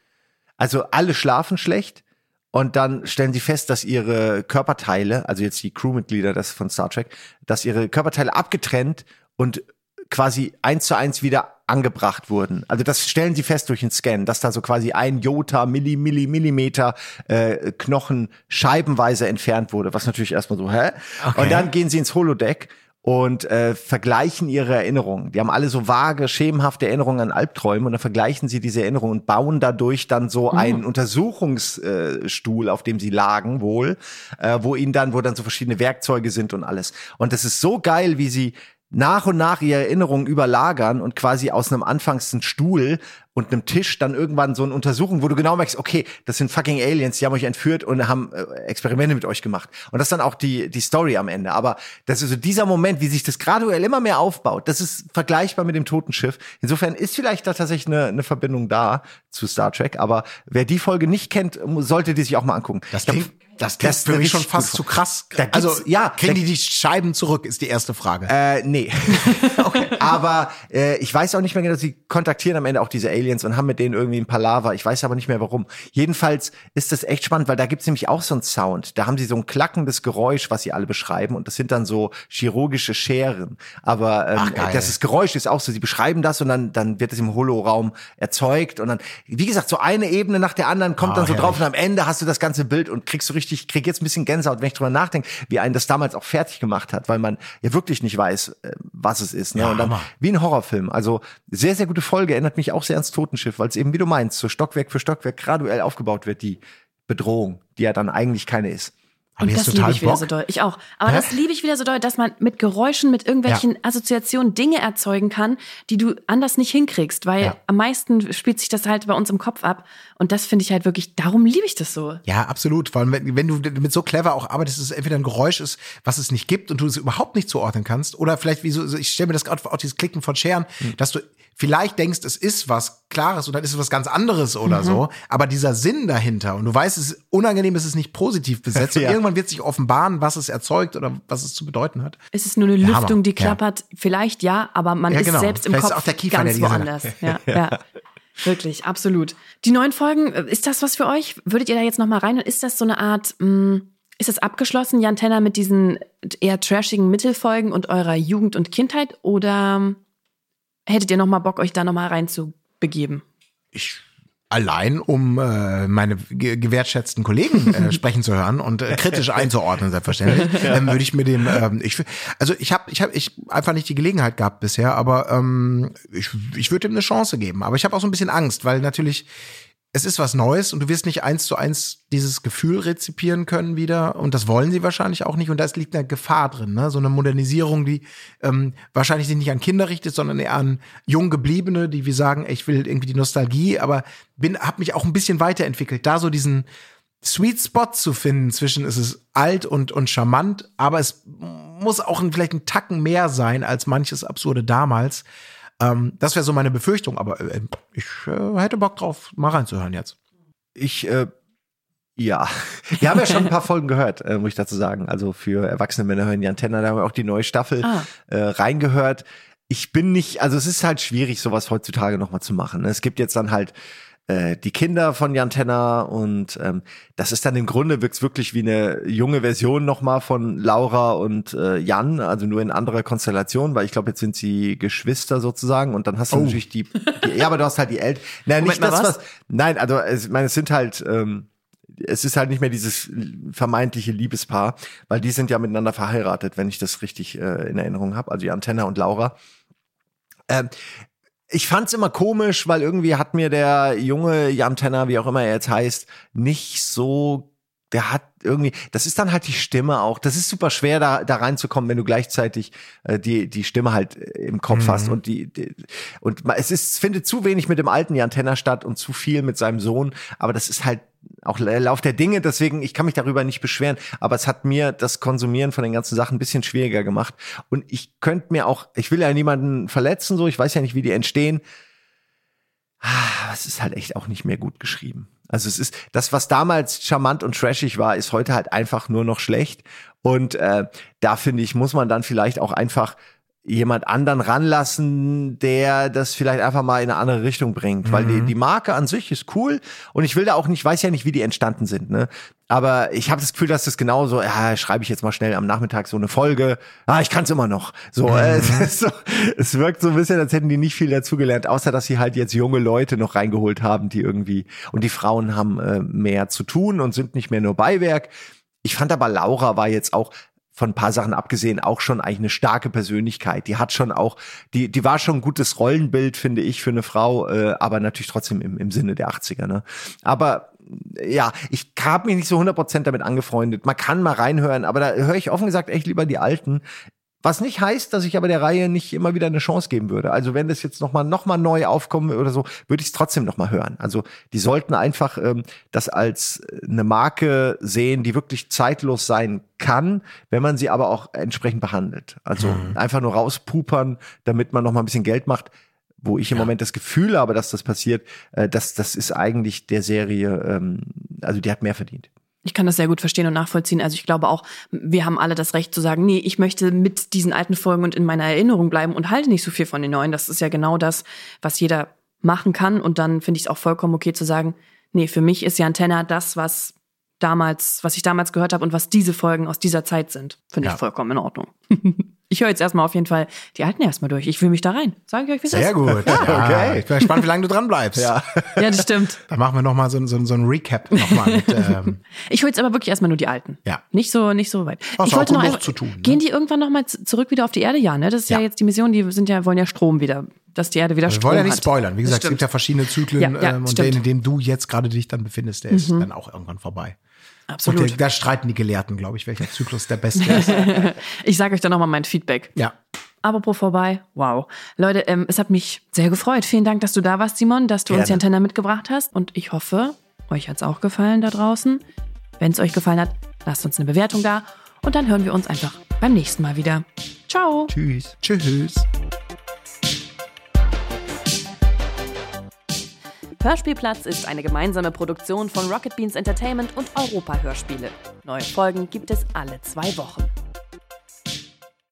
also alle schlafen schlecht und dann stellen sie fest, dass ihre Körperteile, also jetzt die Crewmitglieder das von Star Trek, dass ihre Körperteile abgetrennt und quasi eins zu eins wieder angebracht wurden. Also das stellen sie fest durch den Scan, dass da so quasi ein Jota, Milli, Milli, Millimeter äh, Knochen scheibenweise entfernt wurde, was natürlich erstmal so, hä? Und dann gehen sie ins Holodeck und äh, vergleichen ihre Erinnerungen. Die haben alle so vage, schemenhafte Erinnerungen an Albträume und dann vergleichen sie diese Erinnerungen und bauen dadurch dann so einen Untersuchungsstuhl, auf dem sie lagen wohl, äh, wo ihnen dann, wo dann so verschiedene Werkzeuge sind und alles. Und das ist so geil, wie sie nach und nach ihre Erinnerungen überlagern und quasi aus einem anfangs einen Stuhl und einem Tisch dann irgendwann so eine Untersuchung, wo du genau merkst, okay, das sind fucking Aliens, die haben euch entführt und haben äh, Experimente mit euch gemacht. Und das ist dann auch die, die Story am Ende. Aber das ist so dieser Moment, wie sich das graduell immer mehr aufbaut, das ist vergleichbar mit dem Totenschiff. Insofern ist vielleicht da tatsächlich eine, eine Verbindung da zu Star Trek. Aber wer die Folge nicht kennt, sollte die sich auch mal angucken. Das klingt, das klingt ist für mich schon fast zu krass. Also, ja, kriegen die die Scheiben zurück, ist die erste Frage. Äh, nee. Aber äh, ich weiß auch nicht mehr genau, sie kontaktieren am Ende auch diese Aliens und haben mit denen irgendwie ein Palaver. Ich weiß aber nicht mehr warum. Jedenfalls ist das echt spannend, weil da gibt's nämlich auch so einen Sound. Da haben sie so ein klackendes Geräusch, was sie alle beschreiben. Und das sind dann so chirurgische Scheren. Aber ähm, Ach, das Geräusch ist auch so. Sie beschreiben das und dann, dann wird es im Holoraum erzeugt. Und dann, wie gesagt, so eine Ebene nach der anderen kommt Ah, dann so herrlich. drauf und am Ende hast du das ganze Bild und kriegst so richtig, krieg jetzt ein bisschen Gänsehaut, wenn ich drüber nachdenke, wie einen das damals auch fertig gemacht hat, weil man ja wirklich nicht weiß, äh, was es ist. Ne? Ja, und dann Hammer. wie ein Horrorfilm. Also sehr, sehr gute Folge, erinnert mich auch sehr ans Totenschiff, weil es eben, wie du meinst, so Stockwerk für Stockwerk graduell aufgebaut wird, die Bedrohung, die ja dann eigentlich keine ist. Und das liebe ich wieder Bock. so doll. Ich auch. Aber Hä? das liebe ich wieder so doll, dass man mit Geräuschen, mit irgendwelchen Assoziationen Dinge erzeugen kann, die du anders nicht hinkriegst, weil Ja. am meisten spielt sich das halt bei uns im Kopf ab. Und das finde ich halt wirklich, darum liebe ich das so. Ja, absolut. Vor allem, wenn, wenn du mit so clever auch arbeitest, dass es entweder ein Geräusch ist, was es nicht gibt und du es überhaupt nicht zuordnen kannst, oder vielleicht wie so, ich stelle mir das gerade vor, auch dieses Klicken von Scheren, Hm. dass du vielleicht denkst, es ist was Klares und dann ist es was ganz anderes Mhm. oder so, aber dieser Sinn dahinter und du weißt, es ist unangenehm, es ist nicht positiv besetzt Ja. und irgendwann wird sich offenbaren, was es erzeugt oder was es zu bedeuten hat. Es ist nur eine Ja, Lüftung, die Ja. klappert. Vielleicht ja, aber man Ja, ist genau. selbst im Vielleicht ist Kopf auch der Kiefer, der ganz Sinne- woanders. Ja, ja. Wirklich, absolut. Die neuen Folgen, äh, ist das was für euch? Würdet ihr da jetzt noch mal rein? Und ist das so eine Art, mh, ist das abgeschlossen, Jan Tenner, mit diesen eher trashigen Mittelfolgen und eurer Jugend und Kindheit? Oder hättet ihr noch mal Bock, euch da noch mal rein zu begeben? Ich allein, um äh, meine ge gewertschätzten Kollegen äh, sprechen zu hören und äh, kritisch einzuordnen, selbstverständlich, ähm, würde ich mir dem, ähm, ich, also ich habe, ich habe, ich einfach nicht die Gelegenheit gehabt bisher, aber ähm, ich, ich würde ihm eine Chance geben. Aber ich habe auch so ein bisschen Angst, weil natürlich es ist was Neues und du wirst nicht eins zu eins dieses Gefühl rezipieren können wieder und das wollen sie wahrscheinlich auch nicht und da liegt eine Gefahr drin, ne? so eine Modernisierung, die ähm, wahrscheinlich sich nicht an Kinder richtet, sondern eher an jung gebliebene, die wie sagen, ey, ich will irgendwie die Nostalgie, aber bin, habe mich auch ein bisschen weiterentwickelt, da so diesen Sweet Spot zu finden zwischen es ist alt und und charmant, aber es muss auch ein, vielleicht ein Tacken mehr sein als manches absurde damals. Ähm, das wäre so meine Befürchtung, aber äh, ich äh, hätte Bock drauf, mal reinzuhören jetzt. Ich, äh, ja, wir haben ja schon ein paar Folgen gehört, äh, muss ich dazu sagen. Also für erwachsene Männer hören die Antenne, da haben wir auch die neue Staffel Ah. äh, reingehört. Ich bin nicht, also es ist halt schwierig, sowas heutzutage nochmal zu machen. ne? Es gibt jetzt dann halt äh, die Kinder von Jan Tenner und ähm, das ist dann im Grunde wirkt's wirklich wie eine junge Version nochmal von Laura und äh, Jan, also nur in anderer Konstellation, weil ich glaube, jetzt sind sie Geschwister sozusagen und dann hast du Oh. natürlich die, die, ja, aber du hast halt die Eltern. Nein, nicht Moment mal, das, was? was, nein, also ich meine, es sind halt, ähm, es ist halt nicht mehr dieses vermeintliche Liebespaar, weil die sind ja miteinander verheiratet, wenn ich das richtig äh, in Erinnerung habe, also Jan Tenner und Laura. Ähm, ich fand's immer komisch, weil irgendwie hat mir der junge Jan Tenner, wie auch immer er jetzt heißt, nicht so, der hat irgendwie, das ist dann halt die Stimme auch. Das ist super schwer, da, da reinzukommen, wenn du gleichzeitig äh, die, die Stimme halt äh, im Kopf Mhm. hast und die, die und es ist, es findet zu wenig mit dem alten Jan Tenner statt und zu viel mit seinem Sohn, aber das ist halt auch Lauf der Dinge, deswegen, ich kann mich darüber nicht beschweren, aber es hat mir das Konsumieren von den ganzen Sachen ein bisschen schwieriger gemacht. Und ich könnte mir auch, ich will ja niemanden verletzen, so, ich weiß ja nicht, wie die entstehen. Ah, Es ist halt echt auch nicht mehr gut geschrieben. Also es ist, das, was damals charmant und trashig war, ist heute halt einfach nur noch schlecht. Und äh, da finde ich, muss man dann vielleicht auch einfach jemand anderen ranlassen, der das vielleicht einfach mal in eine andere Richtung bringt. Weil die, die Marke an sich ist cool und ich will da auch nicht, weiß ja nicht, wie die entstanden sind, ne? Aber ich habe das Gefühl, dass das genauso, ja, schreibe ich jetzt mal schnell am Nachmittag so eine Folge. Ah, ich kann es immer noch. So, äh, es, so, es wirkt so ein bisschen, als hätten die nicht viel dazugelernt, außer dass sie halt jetzt junge Leute noch reingeholt haben, die irgendwie und die Frauen haben äh, mehr zu tun und sind nicht mehr nur Beiwerk. Ich fand aber Laura war jetzt auch von ein paar Sachen abgesehen auch schon eigentlich eine starke Persönlichkeit. Die hat schon auch, die, die war schon ein gutes Rollenbild, finde ich, für eine Frau, äh, aber natürlich trotzdem im, im Sinne der 80er. Ne? Aber ja, ich habe mich nicht so 100% damit angefreundet. Man kann mal reinhören, aber da höre ich offen gesagt echt lieber die alten. Was nicht heißt, dass ich aber der Reihe nicht immer wieder eine Chance geben würde. Also wenn das jetzt nochmal noch mal neu aufkommen oder so, würde ich es trotzdem nochmal hören. Also die sollten einfach ähm, das als eine Marke sehen, die wirklich zeitlos sein kann, wenn man sie aber auch entsprechend behandelt. Also einfach nur rauspupern, damit man nochmal ein bisschen Geld macht. Wo ich im Moment das Gefühl habe, dass das passiert, äh, das, das ist eigentlich der Serie, ähm, also die hat mehr verdient. Ich kann das sehr gut verstehen und nachvollziehen. Also ich glaube auch, wir haben alle das Recht zu sagen, nee, ich möchte mit diesen alten Folgen und in meiner Erinnerung bleiben und halte nicht so viel von den neuen. Das ist ja genau das, was jeder machen kann. Und dann finde ich es auch vollkommen okay zu sagen, nee, für mich ist ja Antenna das, was damals, was ich damals gehört habe und was diese Folgen aus dieser Zeit sind. Finde Ja. ich vollkommen in Ordnung. ich höre jetzt erstmal auf jeden Fall die alten erstmal durch. Ich will mich da rein. Sage ich euch, wie es Sehr ist. gut. Ja, okay. Ich bin gespannt, wie lange du dran bleibst. Ja. Ja, das stimmt. Dann machen wir noch mal so, ein- so, so ein Recap nochmal mit. Ähm, Ich hole jetzt aber wirklich erstmal nur die alten. Ja. Nicht so, nicht so weit. Hast ich auch wollte noch einfach, zu tun, ne? Gehen die irgendwann nochmal zurück wieder auf die Erde? Ja, ne? Das ist ja, Ja. jetzt die Mission, die sind ja, wollen ja Strom wieder, dass die Erde wieder wir Strom wollen ja nicht hat. spoilern. Wie gesagt, es gibt ja verschiedene Zyklen Ja, ja, ähm, und stimmt. Mhm. den, in dem du jetzt gerade dich dann befindest, der ist dann auch irgendwann vorbei. Absolut. Und da streiten die Gelehrten, glaube ich, welcher Zyklus der beste ist. ich sage euch dann nochmal mein Feedback. ja. Apropos vorbei, wow. Leute, ähm, es hat mich sehr gefreut. Vielen Dank, dass du da warst, Simon, dass du uns die Gerne. Antenne mitgebracht hast. Und ich hoffe, euch hat's auch gefallen da draußen. Wenn es euch gefallen hat, lasst uns eine Bewertung da. Und dann hören wir uns einfach beim nächsten Mal wieder. Ciao. Tschüss. Tschüss. Hörspielplatz ist eine gemeinsame Produktion von Rocket Beans Entertainment und Europa Hörspiele. Neue Folgen gibt es alle zwei Wochen.